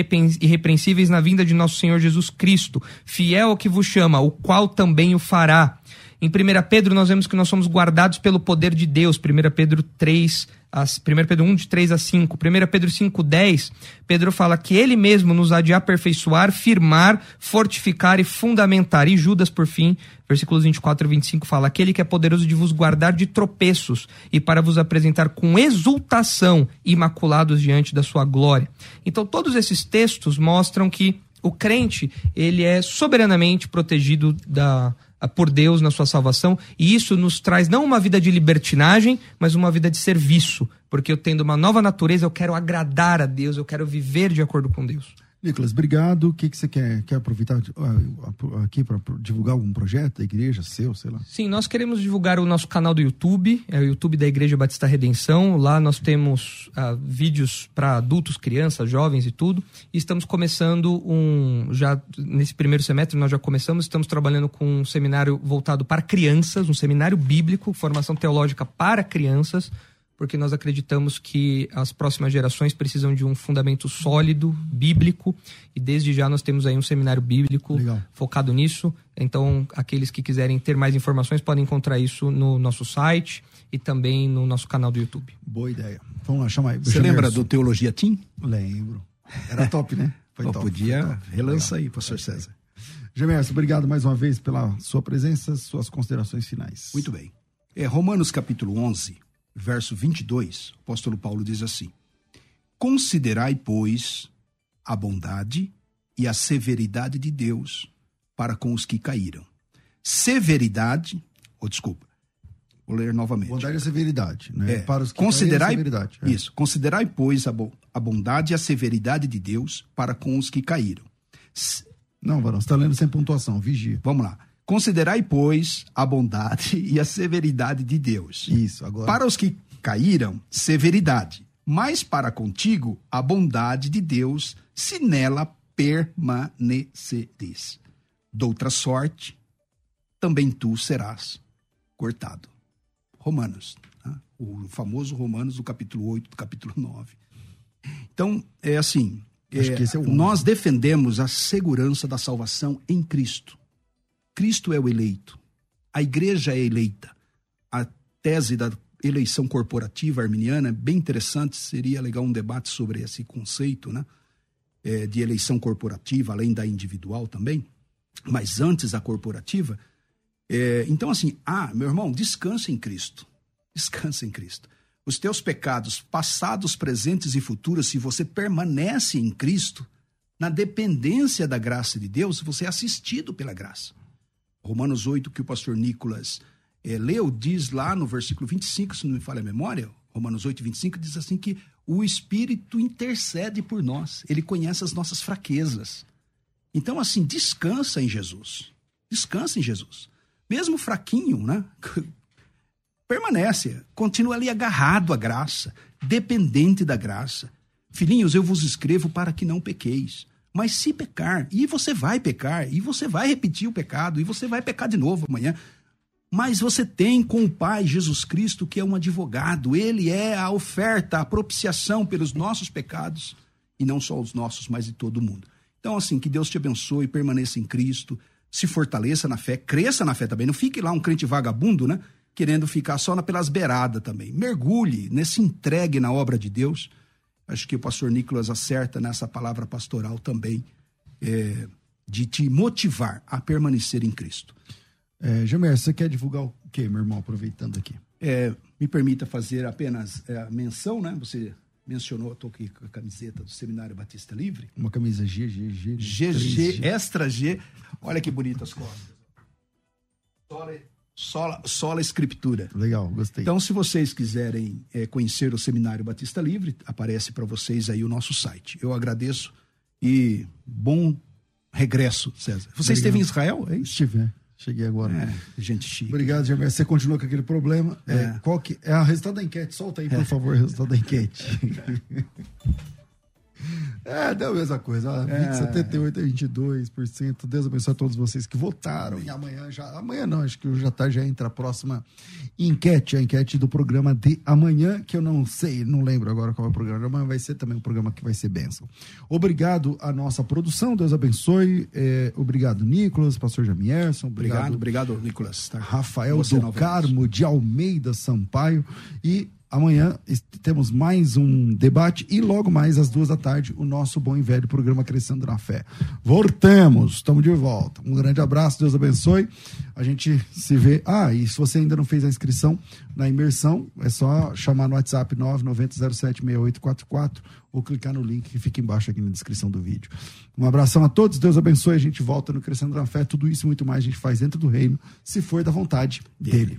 irrepreensíveis na vinda de nosso Senhor Jesus Cristo, fiel ao que vos chama, o qual também o fará. Em 1 Pedro, nós vemos que nós somos guardados pelo poder de Deus. 1 Pedro 3, as, 1 Pedro 1, de 3 a 5. 1 Pedro 5, 10, Pedro fala que ele mesmo nos há de aperfeiçoar, firmar, fortificar e fundamentar. E Judas, por fim, versículos 24 e 25, fala: aquele que é poderoso de vos guardar de tropeços e para vos apresentar com exultação, imaculados diante da sua glória. Então, todos esses textos mostram que o crente, ele é soberanamente protegido da por Deus na sua salvação, e isso nos traz não uma vida de libertinagem, mas uma vida de serviço, porque eu tendo uma nova natureza, eu quero agradar a Deus, eu quero viver de acordo com Deus. Nicolas, obrigado. O que, que você quer, quer aproveitar ah, aqui para divulgar algum projeto da igreja, seu, sei lá? Sim, nós queremos divulgar o nosso canal do YouTube, é o YouTube da Igreja Batista Redenção. Lá nós temos ah, vídeos para adultos, crianças, jovens e tudo. E estamos começando um. Já nesse primeiro semestre nós já começamos, estamos trabalhando com um seminário voltado para crianças, um seminário bíblico, formação teológica para crianças porque nós acreditamos que as próximas gerações precisam de um fundamento sólido, bíblico, e desde já nós temos aí um seminário bíblico Legal. focado nisso. Então, aqueles que quiserem ter mais informações podem encontrar isso no nosso site e também no nosso canal do YouTube. Boa ideia. Vamos lá, chama aí. Você lembra do Teologia Team? Lembro. Era top, né? *laughs* Foi top. podia, foi top. relança aí, pastor César. Gemerson, obrigado mais uma vez pela sua presença, suas considerações finais. Muito bem. É, Romanos capítulo 11, verso 22, o apóstolo Paulo diz assim: Considerai, pois, a bondade e a severidade de Deus para com os que caíram. Severidade, ou desculpa, vou ler novamente. Bondade e severidade, né? É, Para os que considerai, caíram, severidade. é. Isso, considerai, pois, a, bo- a bondade e a severidade de Deus para com os que caíram. Não, Varão, você está lendo sem pontuação, vigia. Vamos lá. Considerai, pois, a bondade *laughs* e a severidade de Deus. Isso, agora. Para os que caíram, severidade. Mas para contigo, a bondade de Deus, se nela permaneceres. Doutra sorte, também tu serás cortado. Romanos, né? o famoso Romanos do capítulo 8, do capítulo 9. Então, é assim, é, é nós defendemos a segurança da salvação em Cristo. Cristo é o eleito. A igreja é eleita. A tese da eleição corporativa arminiana é bem interessante. Seria legal um debate sobre esse conceito, né? É, de eleição corporativa, além da individual também. Mas antes a corporativa. É, então, assim, ah, meu irmão, descansa em Cristo. *laughs* Descansa em Cristo. Os teus pecados, passados, presentes e futuros, se você permanece em Cristo, na dependência da graça de Deus, você é assistido pela graça. Romanos 8, que o pastor Nicolas é, leu, diz lá no versículo 25, se não me falha a memória, Romanos 8, 25, diz assim que o Espírito intercede por nós, ele conhece as nossas fraquezas. Então, assim, descansa em Jesus. Descansa em Jesus. Mesmo fraquinho, né? *laughs* Permanece, continua ali agarrado à graça, dependente da graça. Filhinhos, eu vos escrevo para que não pequeis. Mas se pecar, e você vai pecar, e você vai repetir o pecado, e você vai pecar de novo amanhã. Mas você tem com o Pai Jesus Cristo, que é um advogado, ele é a oferta, a propiciação pelos nossos pecados, e não só os nossos, mas de todo mundo. Então, assim, que Deus te abençoe, permaneça em Cristo, se fortaleça na fé, cresça na fé também. Não fique lá um crente vagabundo, né? Querendo ficar só pelas beiradas também. Mergulhe, nesse entregue na obra de Deus Acho que o pastor Nicolas acerta nessa palavra pastoral também, é, de te motivar a permanecer em Cristo. É, Jamer, você quer divulgar o quê, meu irmão, aproveitando aqui? É, me permita fazer apenas é, a menção, né? Você mencionou, estou aqui com a camiseta do Seminário Batista Livre. Uma camisa G, G, G. GG, extra G. Olha que bonitas costas. Sola Sola, sola Escritura. Legal, gostei. Então, se vocês quiserem é, conhecer o Seminário Batista Livre, aparece para vocês aí o nosso site. Eu agradeço e bom regresso, César. Você Obrigado. esteve em Israel? É Estive, cheguei agora. É, gente chique. Obrigado, Germán. Você continua com aquele problema. É. é. qual que é o resultado da enquete? Solta aí, por é. favor, o resultado da enquete. *laughs* É, deu a mesma coisa. É. 78 a 22%. Deus abençoe a todos vocês que votaram. E amanhã já. Amanhã não, acho que já tá, já entra a próxima enquete, a enquete do programa de amanhã, que eu não sei, não lembro agora qual é o programa. Amanhã vai ser também um programa que vai ser bênção. Obrigado à nossa produção, Deus abençoe. É, obrigado, Nicolas, pastor Jamierson. Obrigado, obrigado, obrigado Nicolas. Tá. Rafael do Carmo de Almeida Sampaio. E Amanhã temos mais um debate e logo mais às duas da tarde o nosso bom e velho programa Crescendo na Fé. Voltemos, estamos de volta. Um grande abraço, Deus abençoe. A gente se vê. Ah, e se você ainda não fez a inscrição na imersão, é só chamar no WhatsApp 990076844 ou clicar no link que fica embaixo aqui na descrição do vídeo. Um abração a todos, Deus abençoe. A gente volta no Crescendo na Fé. Tudo isso e muito mais a gente faz dentro do reino, se for da vontade dele.